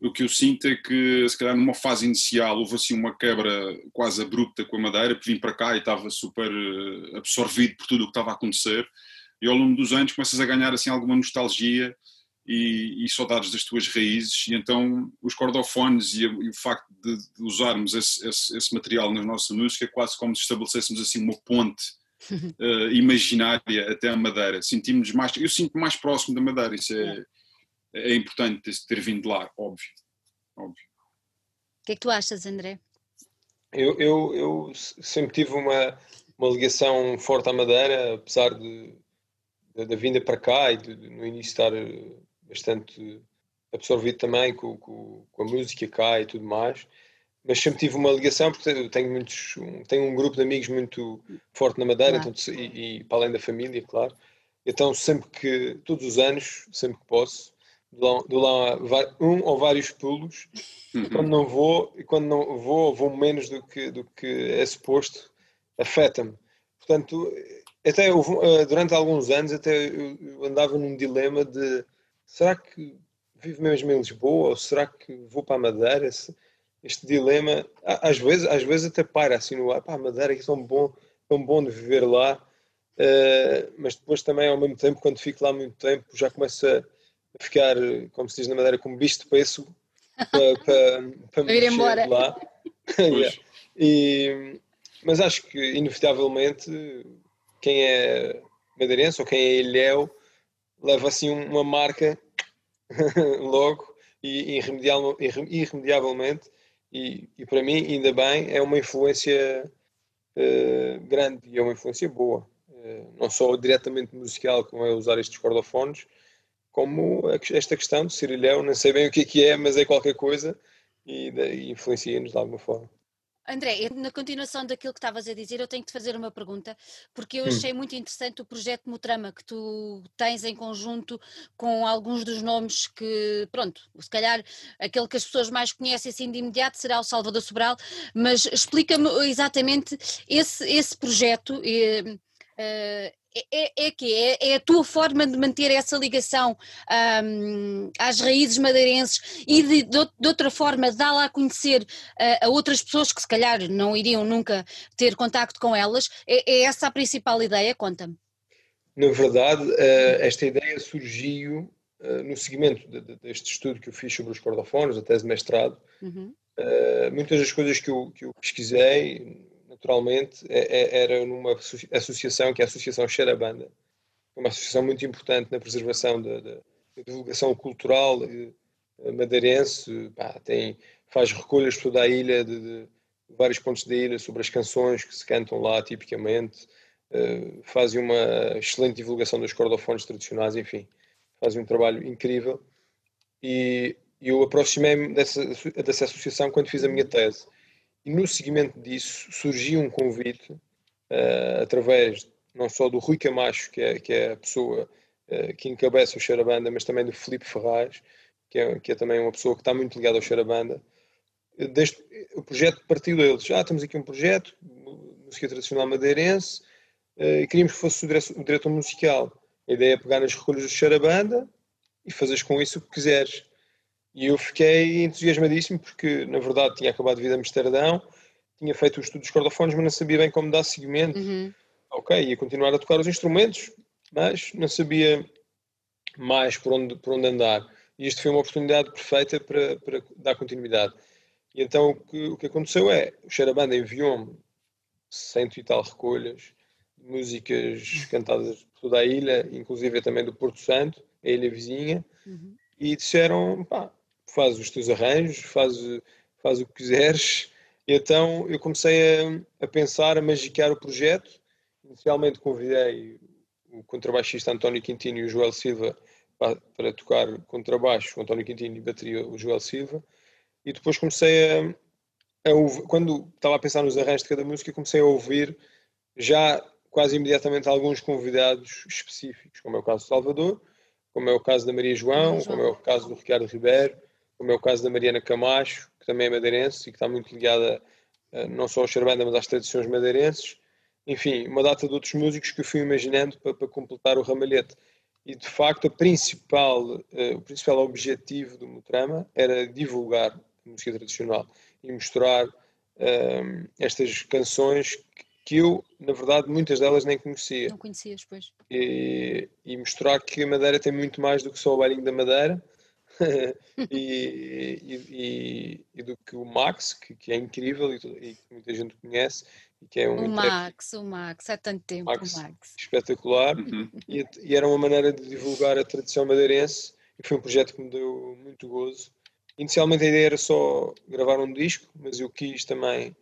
S3: O que eu sinto é que, se calhar, numa fase inicial houve assim uma quebra quase abrupta com a Madeira, porque vim para cá e estava super eh, absorvido por tudo o que estava a acontecer. E ao longo dos anos começas a ganhar assim alguma nostalgia e, e, saudades das tuas raízes, e então os cordofones e, e o facto de, de usarmos esse, esse, esse, material na nossa música é quase como se estabelecêssemos assim uma ponte uh, [laughs] imaginária até a Madeira. Sentimos mais, eu sinto mais próximo da Madeira, isso é, é, é importante ter vindo lá, óbvio. óbvio.
S1: O que é que tu achas, André?
S2: Eu, eu, eu sempre tive uma, uma ligação forte à Madeira, apesar de, da vinda para cá e de, de, no início estar bastante absorvido também com, com, com, a música cá e tudo mais. Mas sempre tive uma ligação, porque tenho, muitos, tenho um grupo de amigos muito forte na Madeira, então, e, e, para além da família, claro. Então, sempre que, todos os anos, sempre que posso, dou lá, dou lá um ou vários pulos. Uhum. Quando não vou, e quando não vou, vou menos do que, do que é suposto, afeta-me. Portanto, até eh, durante alguns anos, até eu andava num dilema de será que vivo mesmo em Lisboa ou será que vou para a Madeira? Este dilema, às vezes, às vezes até para assim no ar, pá, a Madeira é tão bom, tão bom de viver lá, uh, mas depois também ao mesmo tempo, quando fico lá muito tempo, já começo a ficar, como se diz na Madeira, como bicho de peço [laughs] para, para, para me ir embora. lá. [laughs] yeah. e, mas acho que, inevitavelmente, quem é madeirense ou quem é ilhéu leva assim uma marca [laughs] logo e irremediavelmente e, e, para mim ainda bem é uma influência uh, grande e é uma influência boa. Uh, não só diretamente musical como é usar estes cordofones como esta questão de ser ilhéu, não sei bem o que é, que é mas é qualquer coisa e, e influencia-nos de alguma forma
S1: André, na continuação daquilo que estavas a dizer, eu tenho que te fazer uma pergunta, porque eu hum. achei muito interessante o projeto Mutrama que tu tens em conjunto com alguns dos nomes que, pronto, se calhar aquele que as pessoas mais conhecem assim de imediato será o Salvador Sobral, mas explica-me exatamente esse, esse projeto. E, uh, é, é, é que é, é, a tua forma de manter essa ligação um, às raízes madeirenses e de, de, de outra forma dá-la a conhecer uh, a outras pessoas que se calhar não iriam nunca ter contacto com elas. É, é essa a principal ideia? Conta-me.
S2: Na verdade, uh, esta ideia surgiu uh, no seguimento de, de, deste estudo que eu fiz sobre os cordofones, a tese de mestrado. Uhum. muitas das coisas que eu, que eu pesquisei naturalmente, é, é, era numa associação que é a Associação Xerabanda, uma associação muito importante na preservação da, da, da divulgação cultural eh, madeirense, pá, tem, faz recolhas por toda a ilha, de, de, vários pontos da ilha, sobre as canções que se cantam lá tipicamente, uh, fazem uma excelente divulgação dos cordofones tradicionais, enfim, fazem um trabalho incrível. E eu aproximei-me dessa, dessa associação quando fiz a minha tese. No seguimento disso surgiu um convite, uh, através não só do Rui Camacho, que é, que é a pessoa uh, que encabeça o Xarabanda, mas também do Felipe Ferraz, que é, que é também uma pessoa que está muito ligada ao Xarabanda. Deste, o projeto partiu deles. Ah, temos aqui um projeto, música tradicional madeirense, uh, e queríamos que fosse o diretor, o diretor musical. A ideia é pegar nas recolhas do Xarabanda e fazeres com isso o que quiseres. E eu fiquei entusiasmadíssimo porque, na verdade, tinha acabado de vir a Amsterdão, tinha feito o estudo dos cordofones, mas não sabia bem como dar seguimento. Uhum. Ok, ia continuar a tocar os instrumentos, mas não sabia mais por onde, por onde andar. E isto foi uma oportunidade perfeita para, para dar continuidade. E então o que, o que aconteceu é, o Xerabanda enviou-me cento e tal recolhas de músicas cantadas por toda a ilha, inclusive também do Porto Santo, a ilha vizinha, uhum. e disseram, pá, faz os teus arranjos, faz, faz o que quiseres. E então eu comecei a, a pensar, a magicar o projeto. Inicialmente convidei o contrabaixista António Quintino e o Joel Silva para, para tocar contrabaixo, o António Quintino e bateria o Joel Silva. E depois comecei a, a ouvir, quando estava a pensar nos arranjos de cada música, comecei a ouvir já quase imediatamente alguns convidados específicos, como é o caso do Salvador, como é o caso da Maria João, como é o caso do Ricardo Ribeiro, como é o caso da Mariana Camacho, que também é madeirense e que está muito ligada não só ao Xarbanda, mas às tradições madeirenses. Enfim, uma data de outros músicos que eu fui imaginando para, para completar o ramalhete. E de facto, principal, uh, o principal objetivo do Mutrama era divulgar a música tradicional e mostrar uh, estas canções que eu, na verdade, muitas delas nem conhecia.
S1: Não conhecias, pois.
S2: E, e mostrar que a Madeira tem muito mais do que só o bailinho da Madeira [laughs] e, e, e, do que o Max, que, que é incrível e, que muita gente conhece. E que é um
S1: o Max, o Max, há tanto tempo, Max, o Max.
S2: Espetacular. Uhum. E, e, era uma maneira de divulgar a tradição madeirense e foi um projeto que me deu muito gozo. Inicialmente a ideia era só gravar um disco, mas eu quis também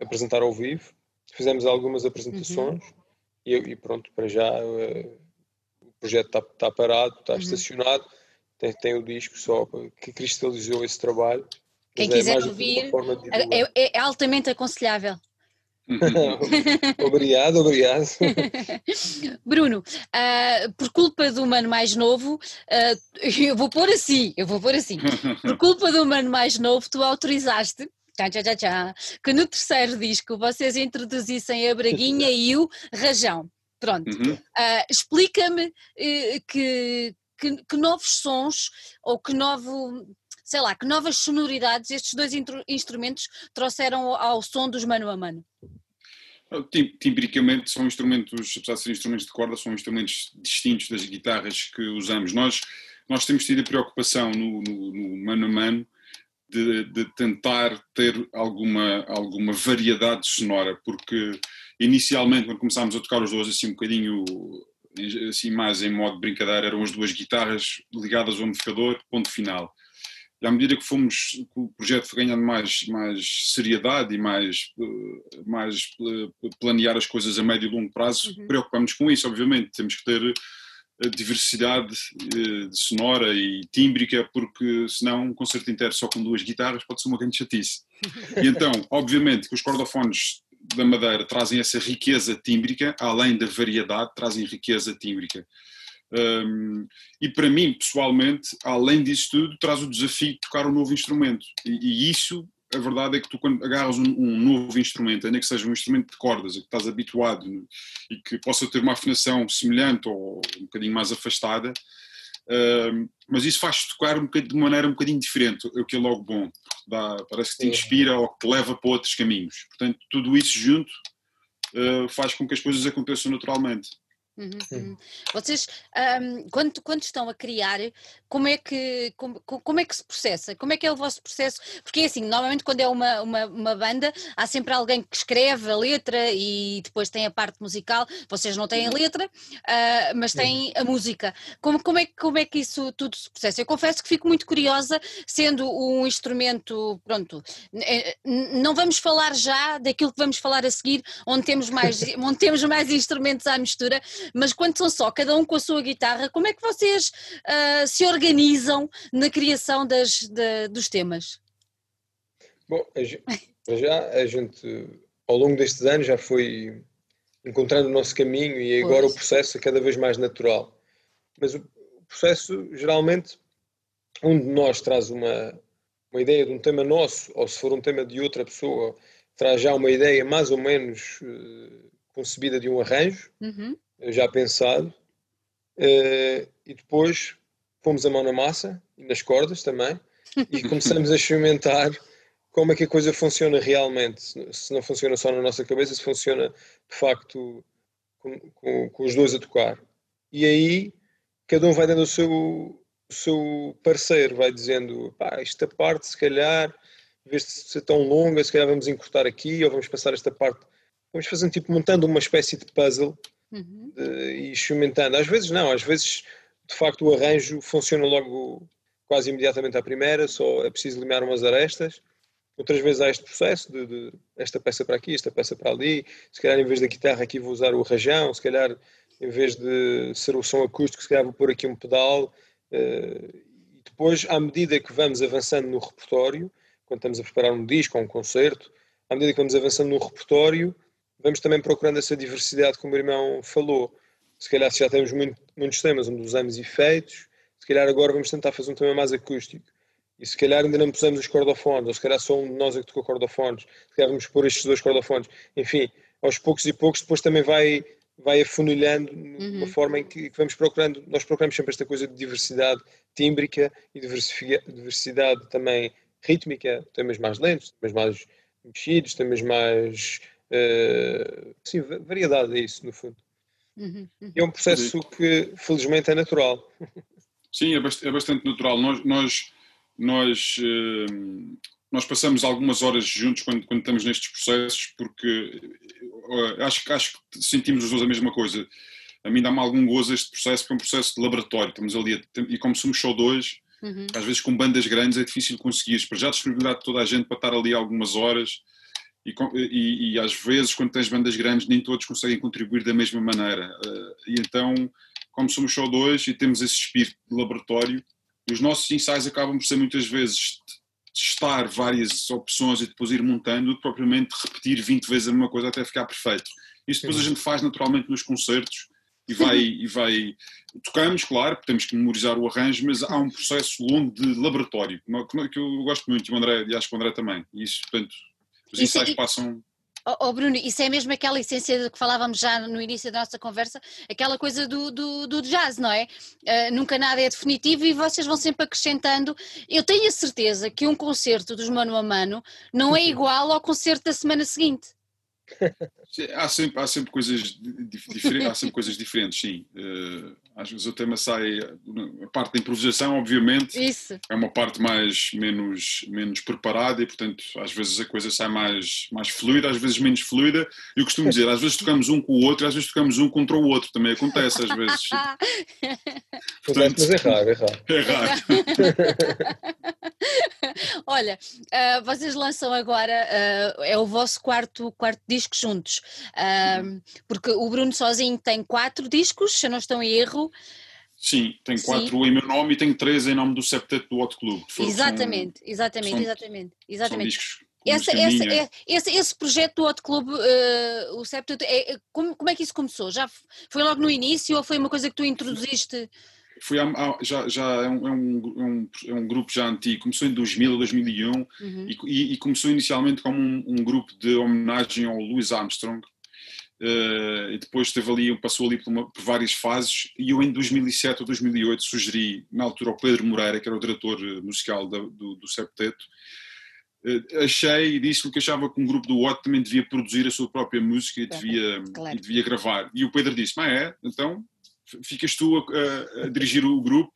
S2: apresentar ao vivo. Fizemos algumas apresentações uhum. e, e, pronto, para já uh, o projeto está tá parado, está uhum. estacionado tem, tem o disco só que cristalizou esse trabalho.
S1: Quem é quiser ouvir, é, é, é, altamente aconselhável. [laughs]
S2: obrigado, obrigado. [laughs]
S1: Bruno, uh, por culpa do mano mais novo, uh, eu vou pôr assim, eu vou pôr assim, por culpa do mano mais novo, tu autorizaste tchá, tchá, tchá, que no terceiro disco vocês introduzissem a Braguinha e o Rajão. Pronto. Uhum. Uh, Explica-me uh, que, que, que novos sons ou que novo sei lá, que novas sonoridades estes dois instrumentos trouxeram ao som dos mano a mano?
S3: Timbricamente são instrumentos, apesar de serem instrumentos de corda, são instrumentos distintos das guitarras que usamos. Nós, nós temos tido a preocupação no, no, no mano a mano de, de, tentar ter alguma, alguma variedade sonora, porque inicialmente quando começámos a tocar os dois assim um bocadinho assim mais em modo de brincadeira, eram as duas guitarras ligadas ao amplificador, ponto final. E à medida que fomos, que o projeto foi ganhando mais, mais seriedade e mais, eh, mais eh, planear as coisas a médio e longo prazo, uhum. preocupamos com isso, obviamente. Temos que ter eh, diversidade de sonora e tímbrica, porque senão um concerto inteiro só com duas guitarras pode ser uma grande chatice. E então, obviamente, que os cordofones da Madeira trazem essa riqueza tímbrica, além da variedade, trazem riqueza tímbrica. Um, e para mim, pessoalmente, além disso tudo, traz o desafio de tocar um novo instrumento. E, e isso, a verdade é que tu, quando agarras um, um, novo instrumento, ainda que seja um instrumento de cordas, a que estás habituado e que possa ter uma afinação semelhante ou um bocadinho mais afastada, mas isso faz tocar um de maneira um bocadinho diferente, o que é logo bom. Dá, parece que te inspira ou que te leva para outros caminhos. Portanto, tudo isso junto uh, faz com que as coisas aconteçam naturalmente.
S1: Uhum, uhum. Vocês, um, quando, quando estão a criar, como é, que, como, como é que se processa? Como é que é o vosso processo? Porque é assim, normalmente quando é uma, uma, uma, banda, há sempre alguém que escreve a letra e depois tem a parte musical. Vocês não têm a letra, uh, mas têm a música. Como, como, é, como é que isso tudo se processa? Eu confesso que fico muito curiosa, sendo um instrumento, pronto, eh, não vamos falar já daquilo que vamos falar a seguir, onde temos mais, [laughs] onde temos mais instrumentos à mistura, mas quando são só, cada um com a sua guitarra, como é que vocês uh, se organizam na criação das, de, dos temas?
S2: Bom, já a gente, ao longo destes anos, já foi encontrando o nosso caminho e agora pois. o processo é cada vez mais natural. Mas o processo, geralmente, um de nós traz uma, uma ideia de um tema nosso, ou se for um tema de outra pessoa, traz já uma ideia mais ou menos uh, concebida de um arranjo. Uhum já pensado, uh, e depois fomos a mão na massa e nas cordas também, e [laughs] começamos a experimentar como é que a coisa funciona realmente, se não funciona só na nossa cabeça, se funciona de facto com, com, com os dois a tocar. E aí cada um vai dando o seu, o seu parecer, vai dizendo, pá, esta parte se calhar, em vez de ser tão longa, se calhar vamos encurtar aqui, ou vamos passar esta parte, vamos fazendo tipo, montando uma espécie de puzzle uhum. de, e experimentando. Às vezes não, às vezes de facto o arranjo funciona logo quase imediatamente à primeira, só é preciso limar umas arestas. Outras vezes há este processo de, de, esta peça para aqui, esta peça para ali. Se calhar em vez da guitarra aqui vou usar o rajão, se calhar em vez de ser o som acústico, se calhar vou pôr aqui um pedal. Uh, e depois, à medida que vamos avançando no repertório, quando estamos a preparar um disco ou um concerto, à medida que vamos avançando no repertório, vamos também procurando essa diversidade como o irmão falou. Se calhar se já temos muito, muitos temas onde usamos efeitos, se calhar agora vamos tentar fazer um tema mais acústico. e se calhar ainda não pusemos os cordofones, ou se calhar só um de nós é que tocou cordofones, se calhar vamos pôr estes dois cordofones, enfim, aos poucos e poucos depois também vai, vai afunilhando de uma uhum. forma em que, que, vamos procurando, nós procuramos sempre esta coisa de diversidade tímbrica e diversidade também rítmica, temas mais lentos, temas mais mexidos, temas mais, uh, sim, variedade é isso no fundo. Uhum, uhum. É um processo que felizmente é natural. [laughs]
S3: Sim, é bastante, é bastante natural. Nós, nós nós, eh, nós passamos algumas horas juntos quando, quando estamos nestes processos, porque eh, acho, acho que sentimos os dois a mesma coisa. A mim dá-me algum gozo este processo, porque é um processo de laboratório. Estamos ali, e como somos só dois, uhum. às vezes com bandas grandes é difícil conseguir. Para já disponibilidade de toda a gente para estar ali algumas horas. E, e, e, às vezes, quando tens bandas grandes, nem todos conseguem contribuir da mesma maneira. Eh, e então, como somos só dois e temos esse espírito de laboratório, os nossos ensaios acabam por ser muitas vezes testar várias opções e depois ir montando, do que propriamente repetir 20 vezes a mesma coisa até ficar perfeito. Isso depois a gente faz naturalmente nos concertos e vai, [laughs] e vai tocamos, claro, temos que memorizar o arranjo, mas há um processo longo de laboratório, que eu gosto muito, e o André, e acho que o André também, e isso, portanto, os ensaios passam
S1: Oh, oh, Bruno, isso é mesmo aquela essência de que falávamos já no início da nossa conversa, aquela coisa do, do, do jazz, não é? Uh, nunca nada é definitivo e vocês vão sempre acrescentando. Eu tenho a certeza que um concerto dos Mano a Mano não é [laughs] igual ao concerto da semana seguinte.
S3: Há sempre, há sempre, coisas, diferentes, há sempre coisas diferentes, sim. Uh, às vezes o tema sai, a parte da improvisação, obviamente,
S1: Isso.
S3: é uma parte mais, menos, menos preparada e, portanto, às vezes a coisa sai mais, mais fluida, às vezes menos fluida. Eu costumo dizer, às vezes tocamos um com o outro, às vezes tocamos um contra o outro, também acontece às vezes. [laughs]
S2: portanto, mas é raro, é raro.
S3: É raro. [laughs]
S1: Olha, uh, vocês lançam agora, uh, é o vosso quarto, quarto disco juntos, uh, porque o Bruno sozinho tem quatro discos, se eu não estou em erro.
S3: Sim, tem quatro Sim. em meu nome e tem três em nome do septeto do Hot Club.
S1: Exatamente, são, exatamente, são, exatamente, exatamente. Essa, essa, é, esse, esse projeto do Hot Club, uh, o Septeto, é, como, como é que isso começou? Já foi logo no início ou foi uma coisa que tu introduziste?
S3: foi já, já é, um, é, um, é, um, grupo já antigo, começou em 2000 ou 2001 uhum. e, e, começou inicialmente como um, um, grupo de homenagem ao Louis Armstrong uh, e depois teve ali, passou ali por, uma, por, várias fases e eu em 2007 ou 2008 sugeri, na altura ao Pedro Moreira, que era o diretor eh, musical da, do, do Septeto, uh, achei e disse-lhe que achava que um grupo do Watt também devia produzir a sua própria música e devia, claro. e devia gravar. E o Pedro disse, mas é, então ficas tu a, a, dirigir o grupo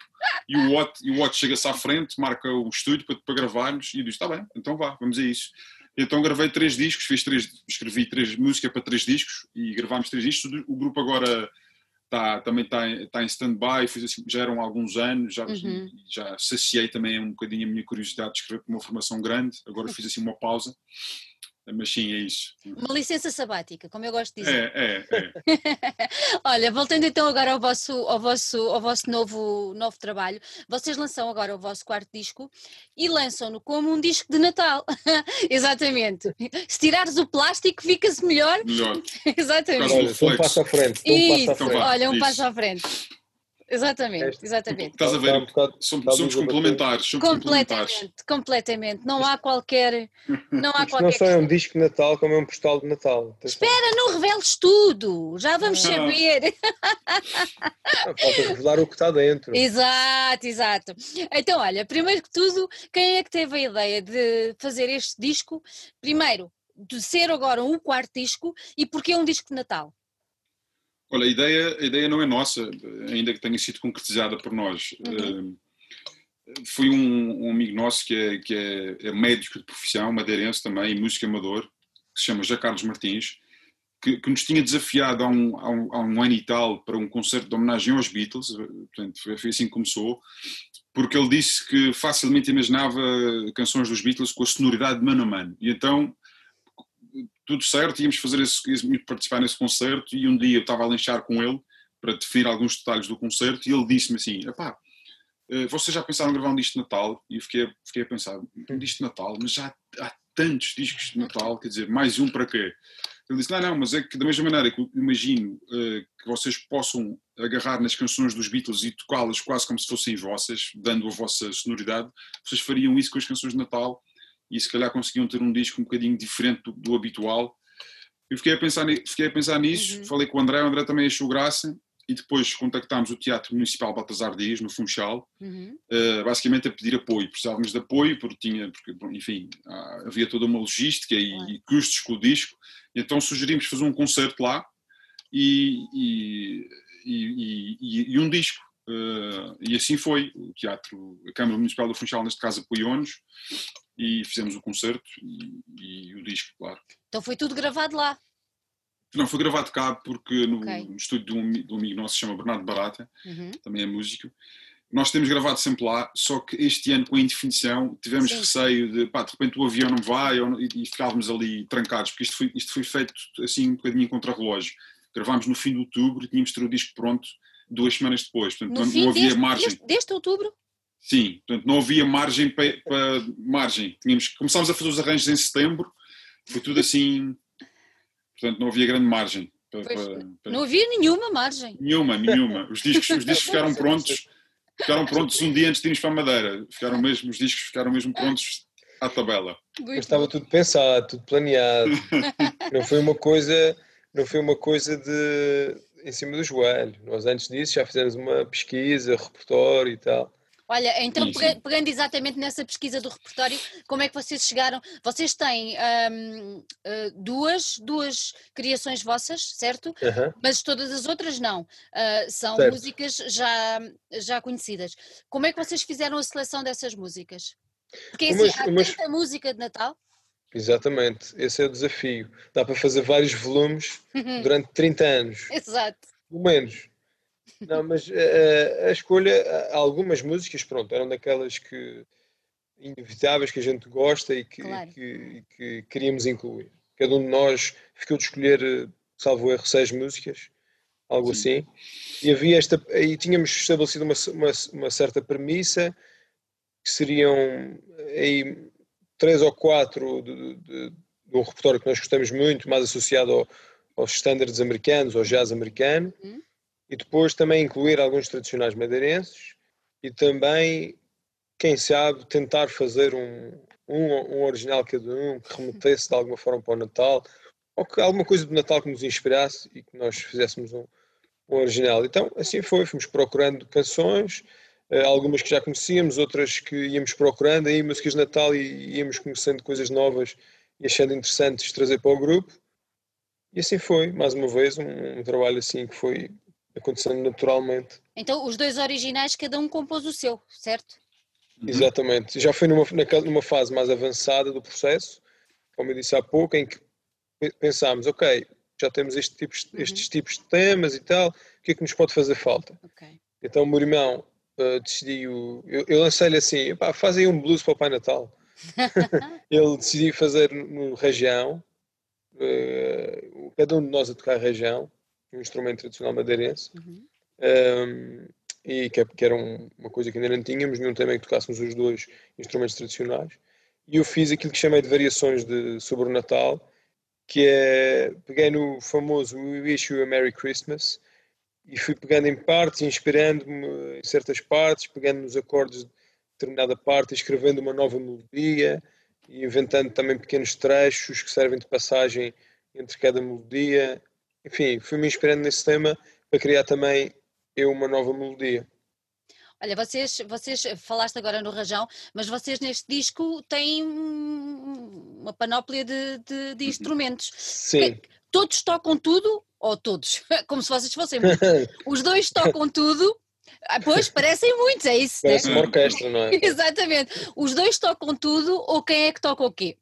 S3: e o Watt, e o Watt chega-se à frente, marca o estúdio para, para gravarmos e diz, está bem, então vá, vamos a isso. Então gravei três discos, fiz três, escrevi três músicas para três discos e gravámos três discos. O grupo agora está, também está, está em stand-by, assim, já eram alguns anos, já, uhum. já saciei também um bocadinho a minha curiosidade de escrever com uma formação grande, agora fiz assim uma pausa mas sim, é isso.
S1: Uma licença sabática, como eu gosto de dizer.
S3: É, é, é. [laughs]
S1: Olha, voltando então agora ao vosso, ao vosso, ao vosso novo, novo trabalho, vocês lançam agora o vosso quarto disco e lançam-no como um disco de Natal. [laughs] Exatamente. Se tirares o plástico, fica-se melhor.
S3: Melhor. [laughs]
S1: Exatamente.
S2: Olha, um passo à frente. Um
S1: passo à frente. Olha, um passo à frente. Exatamente, exatamente.
S3: Estás a ver? Um bocado, somos, somos complementares. Somos
S1: completamente, completamente. Não há qualquer. Não há qualquer.
S2: Não só é um disco de Natal, como é um postal de Natal.
S1: Espera, não reveles tudo. Já vamos não. saber.
S2: Não, falta revelar o que está dentro.
S1: Exato, exato. Então, olha, primeiro que tudo, quem é que teve a ideia de fazer este disco? Primeiro, de ser agora um quarto disco e porquê um disco de Natal?
S3: Olha, a ideia, a ideia não é nossa, ainda que tenha sido concretizada por nós. Uhum. Uh, foi um, um, amigo nosso que, é, que é, é, médico de profissão, madeirense também, músico amador, que se chama José Carlos Martins, que, que nos tinha desafiado há um, há, um, há um, ano e tal para um concerto de homenagem aos Beatles, portanto foi, foi assim que começou, porque ele disse que facilmente imaginava canções dos Beatles com a sonoridade de mano a mano. E então tudo certo, íamos fazer esse, participar nesse concerto e um dia eu estava a lanchar com ele para definir alguns detalhes do concerto e ele disse-me assim, epá, eh, vocês já pensaram em gravar um disco de Natal? E eu fiquei, fiquei a pensar, um disco de Natal, mas já há tantos discos de Natal, quer dizer, mais um para quê? Ele disse, não, não, mas é que da mesma maneira que eu imagino uh, que vocês possam agarrar nas canções dos Beatles e tocá-las quase como se fossem vossas, dando a vossa sonoridade, vocês fariam isso com as canções de Natal e se calhar conseguiam ter um disco um bocadinho diferente do, do habitual. Eu fiquei a pensar, fiquei a pensar nisso, uhum. falei com o André, o André também achou graça e depois contactámos o Teatro Municipal Baltasar Dias, no Funchal, uhum. uh, basicamente a pedir apoio. Precisávamos de apoio porque tinha, porque, enfim, havia toda uma logística e, uhum. e, custos com o disco, então sugerimos fazer um concerto lá e, e, e um disco. Uh, e assim foi. O Teatro, a Câmara Municipal do Funchal, neste caso, apoiou-nos e fizemos o concerto e, o disco, claro.
S1: Então foi tudo gravado lá?
S3: Não, foi gravado cá porque no, okay. no estúdio de um, de um, amigo nosso, se chama Bernardo Barata, uhum. também é músico. Nós temos gravado sempre lá, só que este ano com a indefinição tivemos Sim. receio de, pá, de repente o avião não vai e, e ficávamos ali trancados, porque isto foi, isto foi feito assim um bocadinho contra relógio. Gravámos no fim de outubro e tínhamos de ter o disco pronto duas semanas depois, portanto
S1: no
S3: não, não havia
S1: deste,
S3: margem.
S1: Deste, deste outubro?
S3: Sim, portanto não havia margem para, para margem. Tínhamos, começámos a fazer os arranjos em setembro, foi tudo assim portanto não havia grande margem.
S1: Para, para, para... Não havia nenhuma margem.
S3: Nenhuma, nenhuma. Os discos, os discos ficaram [laughs] prontos, ficaram prontos um dia antes de irmos para a Madeira. Ficaram mesmo, os discos ficaram mesmo prontos à tabela.
S2: Mas estava tudo pensado, tudo planeado. [laughs] Não foi uma coisa, não foi uma coisa de em cima do joelho. Nós antes disso já fizemos uma pesquisa, repertório e tal.
S1: Olha, então pegando exatamente nessa pesquisa do repertório, como é que vocês chegaram? Vocês têm um, eh, duas, duas criações vossas, certo? Uhum. Mas todas as outras não. Uh, são certo. músicas já, já conhecidas. Como é que vocês fizeram a seleção dessas músicas? Porque assim, umas, há umas... tanta música de Natal.
S2: Exatamente, esse é o desafio. Dá para fazer vários volumes uhum. durante 30 anos.
S1: Exato.
S2: Pelo menos. Não, mas uh, a escolha, algumas músicas, pronto, eram daquelas que inevitáveis que a gente gosta e que, claro. que, que, queríamos incluir. Cada um de nós ficou de escolher, eh, salvo erro, seis músicas, algo Sim. assim. E havia esta, e tínhamos estabelecido uma, uma, uma, certa premissa que seriam aí três ou quatro de, de, de, um repertório que nós gostamos muito, mais associado ao, aos estándares americanos, ao jazz americano. Uhum e depois também incluir alguns tradicionais madeirenses e também, quem sabe, tentar fazer um, um, um original cada um que remetesse de alguma forma para o Natal ou que alguma coisa do Natal que nos inspirasse e que nós fizéssemos um, um original. Então, assim foi, fomos procurando canções, algumas que já conhecíamos, outras que íamos procurando, aí músicas de Natal e íamos conhecendo coisas novas e achando interessantes trazer para o grupo. E assim foi, mais uma vez, um, um trabalho assim que foi acontecendo naturalmente.
S1: Então, os dois originais, cada um compôs o seu, certo?
S2: Uhum. Exatamente. Já foi numa, numa fase mais avançada do processo, como eu disse há pouco, em que pensámos, ok, já temos este tipo, uhum. estes tipos de temas e tal, o que é que nos pode fazer falta? Okay. Então o meu irmão uh, decidiu, eu, eu lancei-lhe assim, pá, faz aí um blues para o Pai Natal. [laughs] Ele decidiu fazer no região, uh, cada um de nós a tocar região, um instrumento tradicional madeirense. Uhum. Um, e que, que era um, uma coisa que ainda não tínhamos, nenhum tema que tocássemos os dois instrumentos tradicionais. E eu fiz aquilo que chamei de variações de, sobre o Natal, que é, peguei no famoso We Wish You a Merry Christmas e fui pegando em partes, inspirando-me em certas partes, pegando nos acordes de determinada parte, escrevendo uma nova melodia e inventando também pequenos trechos que servem de passagem entre cada melodia enfim, fui-me inspirando nesse tema para criar também eu uma nova melodia.
S1: Olha, vocês, vocês falaste agora no Rajão, mas vocês neste disco têm uma panóplia de, de, de instrumentos.
S2: Sim.
S1: Todos tocam tudo, ou todos, [laughs] como se vocês fossem muitos. [laughs] Os dois tocam tudo. Ah, pois, parecem muitos, é isso.
S2: Parece né? uma orquestra, não é? [laughs]
S1: Exatamente. Os dois tocam tudo, ou quem é que toca o quê?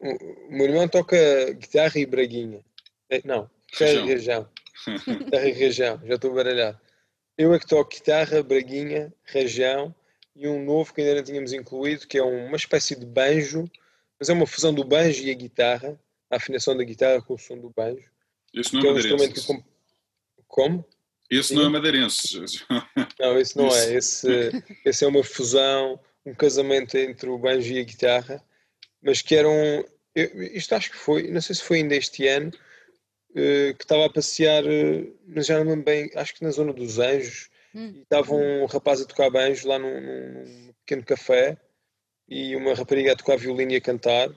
S2: O meu irmão toca guitarra e braguinha. É, não, guitarra e região. guitarra e região, já estou baralhado. Eu é que toco guitarra, braguinha, região e um novo que ainda não tínhamos incluído, que é uma espécie de banjo, mas é uma fusão do banjo e a guitarra, a afinação da guitarra com o som do banjo.
S3: Esse não é, é um madeirense. Que...
S2: Como?
S3: Esse Sim. não é madeirense. [laughs]
S2: Não, esse não é. Esse, esse é uma fusão, um casamento entre o banjo e a guitarra mas que eram. Eu, isto acho que foi, não sei se foi ainda este ano, uh, que estava a passear, uh, mas já não lembro bem, acho que na zona dos Anjos, hum. e estava um rapaz a tocar banjo lá num, num, pequeno café e uma rapariga a tocar violino e a cantar.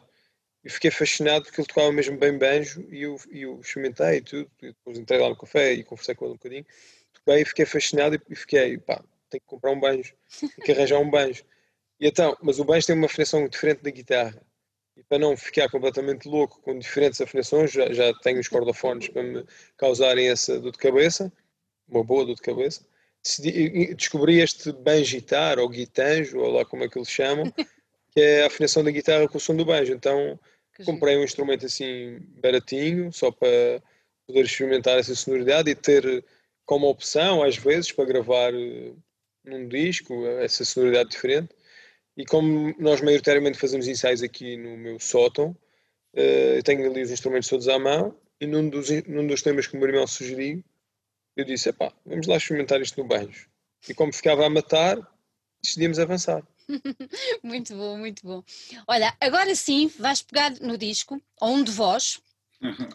S2: E fiquei fascinado porque ele tocava mesmo bem banjo e eu, e eu experimentei e tudo. E depois entrei lá no café e conversei com ele um bocadinho. Toquei e fiquei fascinado e fiquei, pá, tenho que comprar um banjo, tenho que arranjar um banjo. E então, mas o banjo tem uma afinação diferente da guitarra. E para não ficar completamente louco com diferentes afinações, já, já tenho os cordofones para me causarem essa dor de cabeça, uma boa dor de cabeça. Descobri este banjitar ou guitanjo, ou lá como é que eles chamam, que é a afinação da guitarra com o som do banjo. Então comprei um instrumento assim baratinho, só para poder experimentar essa sonoridade e ter como opção, às vezes, para gravar eh, num disco, essa sonoridade diferente. E como nós maioritariamente fazemos ensaios aqui no meu sótão, uh, eu tenho ali os instrumentos todos à mão e num dos, num dos temas que o meu irmão sugeriu, eu disse, pá, vamos lá experimentar isto no banjo. E como ficava a matar, decidimos avançar. [laughs]
S1: muito bom, muito bom. Olha, agora sim vais pegar no disco, ou um de vós,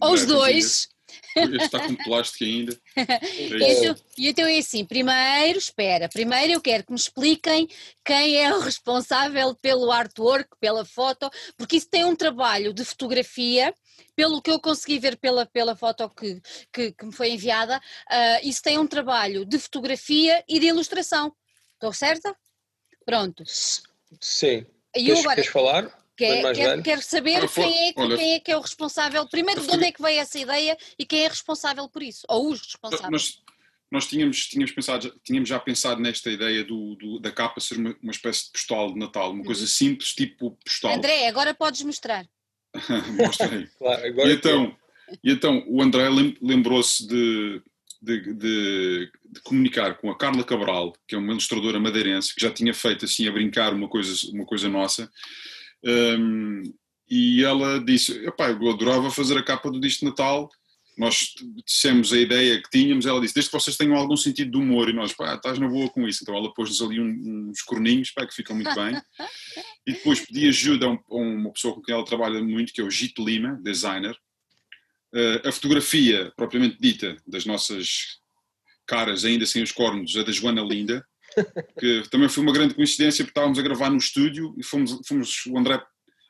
S1: ou os dois,
S3: este está com plástico ainda. [laughs]
S1: É e então é assim, primeiro, espera, primeiro eu quero que me expliquem quem é o responsável pelo artwork, pela foto, porque isso tem um trabalho de fotografia, pelo que eu consegui ver pela, pela foto que, que, que me foi enviada, uh, isso tem um trabalho de fotografia e de ilustração. Estou certa? Pronto.
S2: Sim. E eu agora, queres falar?
S1: Quer, quer, quero saber quem, é, olha, quem é que é o responsável, primeiro de onde é que veio essa ideia e quem é responsável por isso, ou os responsáveis.
S3: Nós, nós tínhamos, tínhamos, pensado, tínhamos já pensado nesta ideia do, do da capa ser uma, uma, espécie de postal de Natal, uma coisa uhum. simples, tipo postal.
S1: André, agora podes mostrar. [laughs]
S3: Mostra aí. [laughs] Claro, agora e, então, e então o André lembrou-se de, de, de, de, comunicar com a Carla Cabral, que é uma ilustradora madeirense, que já tinha feito assim a brincar uma coisa, uma coisa nossa, um, e ela disse: eu adorava fazer a capa do disco de Natal. Nós dissemos a ideia que tínhamos. Ela disse: Desde que vocês tenham algum sentido de humor. E nós, pá, estás na boa com isso. Então ela pôs-nos ali uns corninhos, pá, que ficam muito bem. [laughs] e depois pedi ajuda a, uma pessoa com quem ela trabalha muito, que é o Gito Lima, designer. Uh, a fotografia, propriamente dita, das nossas caras, ainda sem os cornos, é da Joana Linda que também foi uma grande coincidência porque estávamos a gravar no estúdio e fomos, fomos o André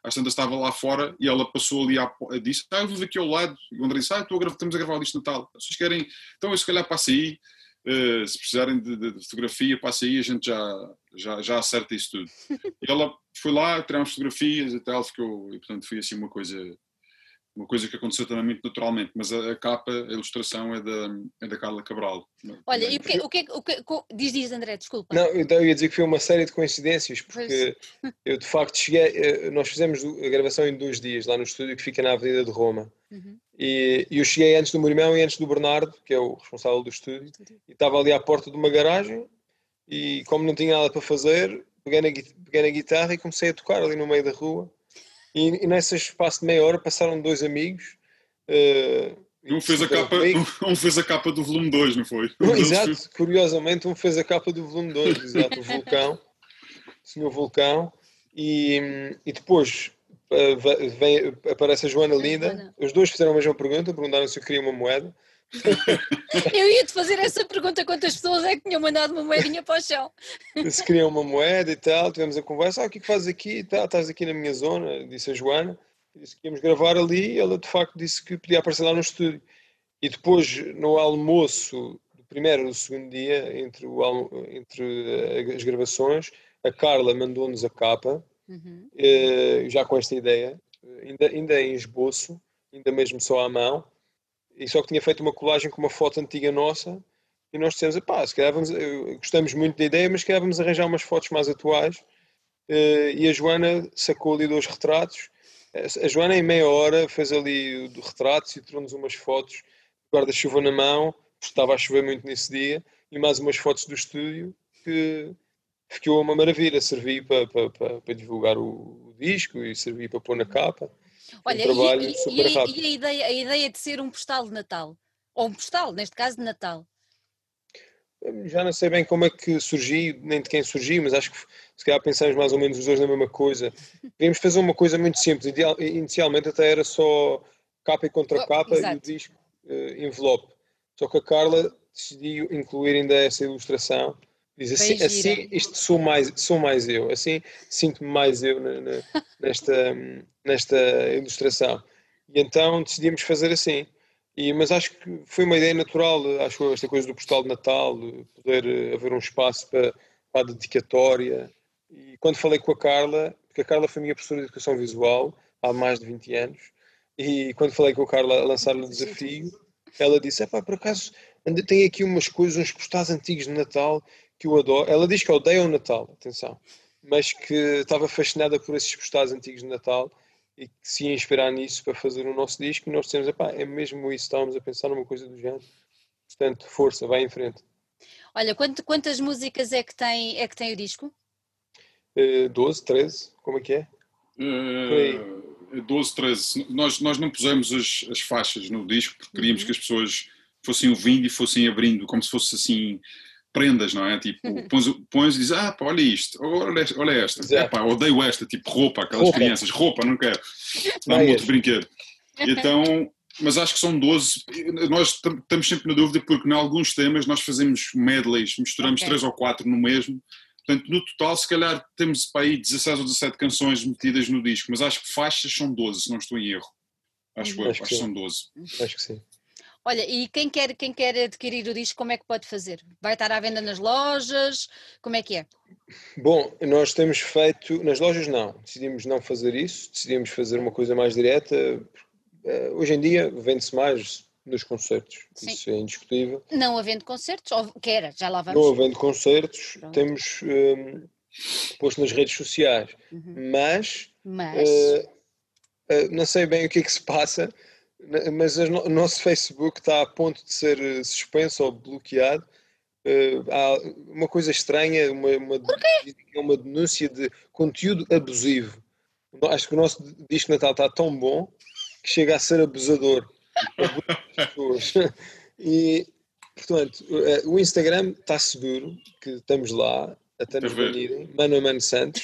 S3: às tantas estava lá fora e ela passou ali a disse, ah, eu vivo aqui ao lado. E o André disse, ah, estou a gravar, estamos a gravar isto Natal vocês querem, então eu se calhar passo aí uh, se precisarem de, de, de, fotografia passa aí, a gente já, já, já acerta isso tudo. E ela foi lá, tirámos fotografias e tal, ficou, e portanto foi assim uma coisa uma coisa que aconteceu também muito naturalmente, mas a, a capa, a ilustração é da, é da Carla Cabral.
S1: Olha, e o que, o que, o que, diz, diz André, desculpa.
S2: Não, então eu ia dizer que foi uma série de coincidências, porque pois. [laughs] eu de facto cheguei, eh, nós fizemos a gravação em dois dias lá no estúdio que fica na Avenida de Roma. Uhum. E, e eu cheguei antes do meu irmão e antes do Bernardo, que é o responsável do estúdio, e estava ali à porta de uma garagem e como não tinha nada para fazer, peguei na, peguei na guitarra e comecei a tocar ali no meio da rua e, e nesse espaço de meia hora passaram dois amigos. Uh,
S3: um fez, a capa, [laughs] um fez a capa do volume 2, não foi?
S2: Um exato, curiosamente, um fez a capa do volume 2, exato, o Vulcão, o Senhor Vulcão, e, e depois uh, vem, aparece a Joana Linda, os dois fizeram a mesma pergunta, perguntaram se eu queria uma moeda,
S1: eu ia-te fazer essa pergunta: quantas pessoas é que tinham mandado uma moedinha para o chão?
S2: Se queriam uma moeda e tal, tivemos a conversa: ah, o que é que fazes aqui e tal? Estás aqui na minha zona, disse a Joana. Disse que íamos gravar ali e ela de facto disse que podia aparecer lá no estúdio. E depois, no almoço do primeiro e do segundo dia, entre, o, entre as gravações, a Carla mandou-nos a capa, uhum. Eh, já com esta ideia, ainda, ainda em esboço, ainda mesmo só à mão e só que tinha feito uma colagem com uma foto antiga nossa e nós dissemos, pá, se calhar vamos, gostamos muito da ideia, mas se calhar vamos arranjar umas fotos mais atuais. Eh, e a Joana sacou ali dois retratos. A Joana em meia hora fez ali do retratos e trouxe-nos umas fotos guarda-chuva na mão, estava a chover muito nesse dia e mais umas fotos do estúdio que ficou uma maravilha, servi para, para, para, para divulgar o, o disco e servi para pôr na capa
S1: Olha, um trabalho e, super e, rápido. E a ideia, a ideia de ser um postal de Natal, ou um postal, neste caso de Natal?
S2: já não sei bem como é que surgiu, nem de quem surgiu, mas acho que se calhar pensamos mais ou menos os dois na mesma coisa. [laughs] Queríamos fazer uma coisa muito simples, inicialmente até era só capa e contra capa oh, e o disco uh, envelope. Só que a Carla decidiu incluir ainda essa ilustração. Diz assim, assim isto sou mais, sou mais eu, assim sinto-me mais eu na, na, nesta, nesta ilustração. E então decidimos fazer assim. E, mas acho que foi uma ideia natural, acho esta coisa do postal de Natal, poder eh, haver um espaço para, para a dedicatória. E quando falei com a Carla, porque a Carla foi minha professora de educação visual há mais de 20 anos, e quando falei com a Carla a lançar o desafio, ela disse: pá, por acaso ainda tem aqui umas coisas, uns postais antigos de Natal que eu adoro. Ela diz que odeia o Natal, atenção, mas que estava fascinada por esses postais antigos de Natal e que se ia inspirar nisso para fazer o nosso disco e nós dissemos, é mesmo isso, estávamos a pensar numa coisa do género. Portanto, força, vai em frente.
S1: Olha, quantas músicas é que tem, é que tem o disco?
S2: Uh, 12, 13, como é que é?
S3: Uh, 12, 13. Nós, nós não pusemos as, as faixas no disco porque queríamos uhum. que as pessoas fossem ouvindo e fossem abrindo, como se fosse assim prendas, não é? Tipo, pões, pões e dizes, ah, pá, olha isto, olha, olha esta, é, pá, odeio esta, tipo roupa, aquelas roupa. crianças, roupa, não quero, [laughs] dá um outro brinquedo. Então, mas acho que são 12, nós estamos sempre na dúvida porque em alguns temas nós fazemos medleys, misturamos okay. 3 ou 4 no mesmo, portanto no total se calhar temos para aí 16 ou 17 canções metidas no disco, mas acho que faixas são 12, se não estou em erro. Acho, uhum. acho que, que são 12.
S2: Acho que sim.
S1: Olha, e quem quer, quem quer adquirir o disco, como é que pode fazer? Vai estar à venda nas lojas? Como é que é?
S2: Bom, nós temos feito, nas lojas não, decidimos não fazer isso, decidimos fazer uma coisa mais direta. Eh, hoje em dia vende-se mais nos concertos, Sim. isso é indiscutível.
S1: Não havendo concertos, ou quer, já lá vamos.
S2: Não havendo concertos, Pronto. temos um, ehm, posto nas redes sociais, uhum. mas, mas... Uh, uh, não sei bem o que é que se passa, mas o nosso Facebook está a ponto de ser eh, suspenso ou bloqueado. Uh, há uma coisa estranha, uma, uma, uma denúncia de conteúdo abusivo. Acho que o nosso disco Natal está tão bom que chega a ser abusador. [laughs] e, portanto, uh, o Instagram está seguro, que estamos lá, até nos banirem, Mano a Mano Santos.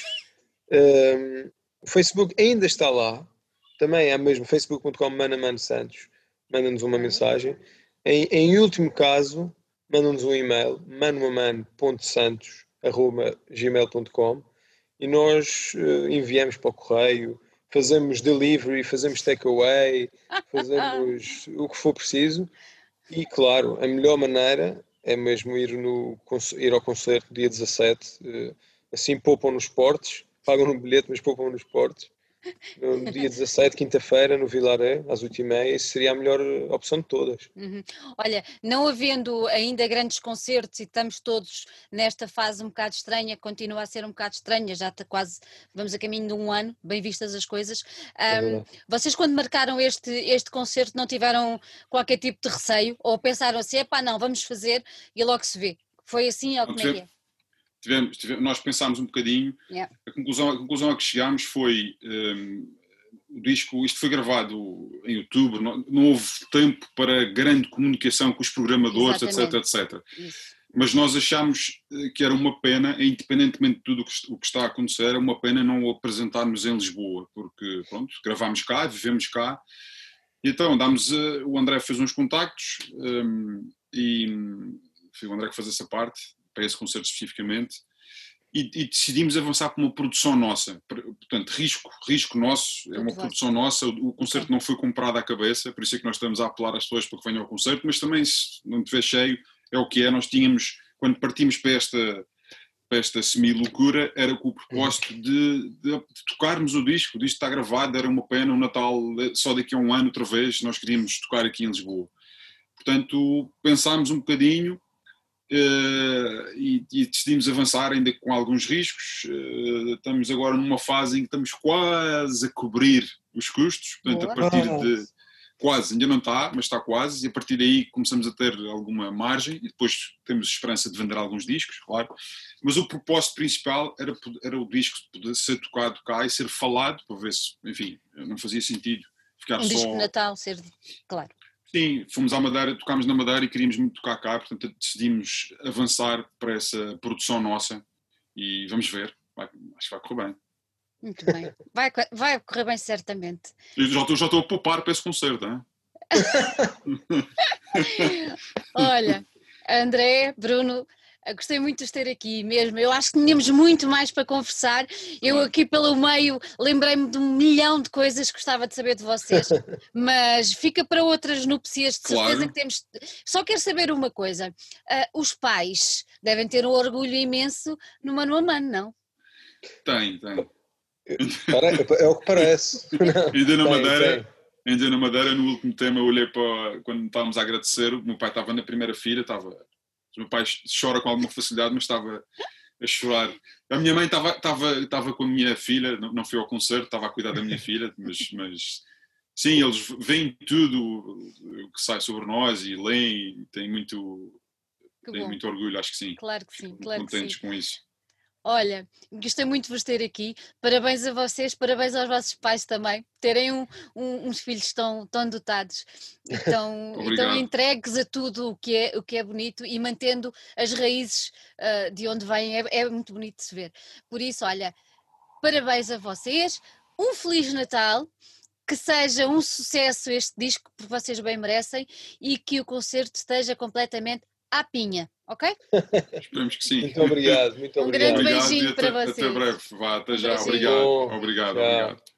S2: Uh, o Facebook ainda está lá, também é mesmo facebook.com Manaman Santos, manda-nos uma mensagem. Em, em último caso, manda-nos um e-mail, manuaman.santos.gmail.com e nós uh, enviamos para o correio, fazemos delivery, fazemos takeaway, fazemos [laughs] o que for preciso. E claro, a melhor maneira é mesmo ir, no, ir ao concerto dia 17, uh, eh, assim poupam nos portes, pagam no bilhete, mas poupam nos portes no dia 17, quinta-feira, no Vilaré, às 8h30, isso seria a melhor opção de todas.
S1: Uhum. Olha, não havendo ainda grandes concertos e estamos todos nesta fase um bocado estranha, continua a ser um bocado estranha, já está quase, vamos a caminho de um ano, bem vistas as coisas. Um, é vocês quando marcaram este, este concerto não tiveram qualquer tipo de receio? Ou pensaram assim, epá não, vamos fazer e logo se vê? Foi assim ou como é que é?
S3: Tivemos, tivemos, nós pensámos um bocadinho, yeah. a, conclusão, a conclusão a que chegámos foi um, o disco, isto foi gravado em outubro, não, não, houve tempo para grande comunicação com os programadores, Exatamente. etc, etc. Isso. Mas nós achámos eh, que era uma pena, independentemente de tudo o que está a acontecer, era uma pena não o apresentarmos em Lisboa, porque pronto, gravámos cá, vivemos cá, e então dámos, uh, o André fez uns contactos um, e hum, foi o André que fez essa parte, para esse concerto especificamente, e, e, decidimos avançar para uma produção nossa. Portanto, risco, risco nosso, é uma produção nossa. O, concerto não foi comprado à cabeça, por isso é que nós estamos a apelar às pessoas para que venham ao concerto, mas também, se não estiver cheio, é o que é. Nós tínhamos, quando partimos para esta, para esta semi-loucura, era com o propósito de, de, de, tocarmos o disco. O disco está gravado, era uma pena, o Natal só daqui a um ano, outra vez, nós queríamos tocar aqui em Lisboa. Portanto, pensámos um bocadinho Uh, e, e, decidimos avançar ainda com alguns riscos. Uh, estamos agora numa fase em que estamos quase a cobrir os custos, portanto, a partir de quase, ainda não está, mas está quase, e a partir daí começamos a ter alguma margem e depois temos esperança de vender alguns discos, claro. Mas o propósito principal era, era o disco poder ser tocado cá e ser falado, para ver se, enfim, não fazia sentido ficar
S1: um
S3: só.
S1: disco de Natal ser, claro
S3: Sim, fomos à Madeira, tocámos na Madeira e queríamos muito tocar cá, portanto decidimos avançar para essa produção nossa e vamos ver, vai, acho que vai correr bem.
S1: Muito bem, vai, vai correr bem certamente.
S3: Eu já, já estou a poupar para esse concerto, hein? [laughs]
S1: Olha, André, Bruno, gostei muito de estar aqui mesmo. Eu acho que tínhamos muito mais para conversar. Eu aqui pelo meio lembrei-me de um milhão de coisas que gostava de saber de vocês, [laughs] mas fica para outras núpcias, de certeza claro. que temos. Só quero saber uma coisa: uh, os pais devem ter um orgulho imenso no mano a mano, não?
S3: Tem, tem.
S2: É o que parece. [laughs]
S3: Ainda na Madeira. Ainda na Madeira, no último tema, eu olhei para quando estávamos a agradecer. O meu pai estava na primeira fila, estava o meu pai chora com alguma facilidade, mas estava a chorar. A minha mãe estava, estava, estava com a minha filha, não, não foi ao concerto, estava a cuidar da minha filha, mas, mas sim, eles veem tudo o que sai sobre nós e leem, têm muito, têm muito orgulho, acho que sim.
S1: Claro que sim, claro
S3: contentes
S1: que sim.
S3: com isso.
S1: Olha, gostei muito de vos ter aqui. Parabéns a vocês, parabéns aos vossos pais também, terem um, um, uns filhos tão, tão dotados e tão, tão entregues a tudo o que, é, o que é bonito e mantendo as raízes uh, de onde vêm. É, é muito bonito de se ver. Por isso, olha, parabéns a vocês, um Feliz Natal que seja um sucesso este disco, porque vocês bem merecem, e que o concerto esteja completamente à pinha, ok?
S3: Esperamos que sim.
S2: Muito obrigado, muito
S1: um
S2: obrigado.
S1: Um grande beijinho para vocês.
S3: Até breve, vá, até já. Obrigado, obrigado, obrigado.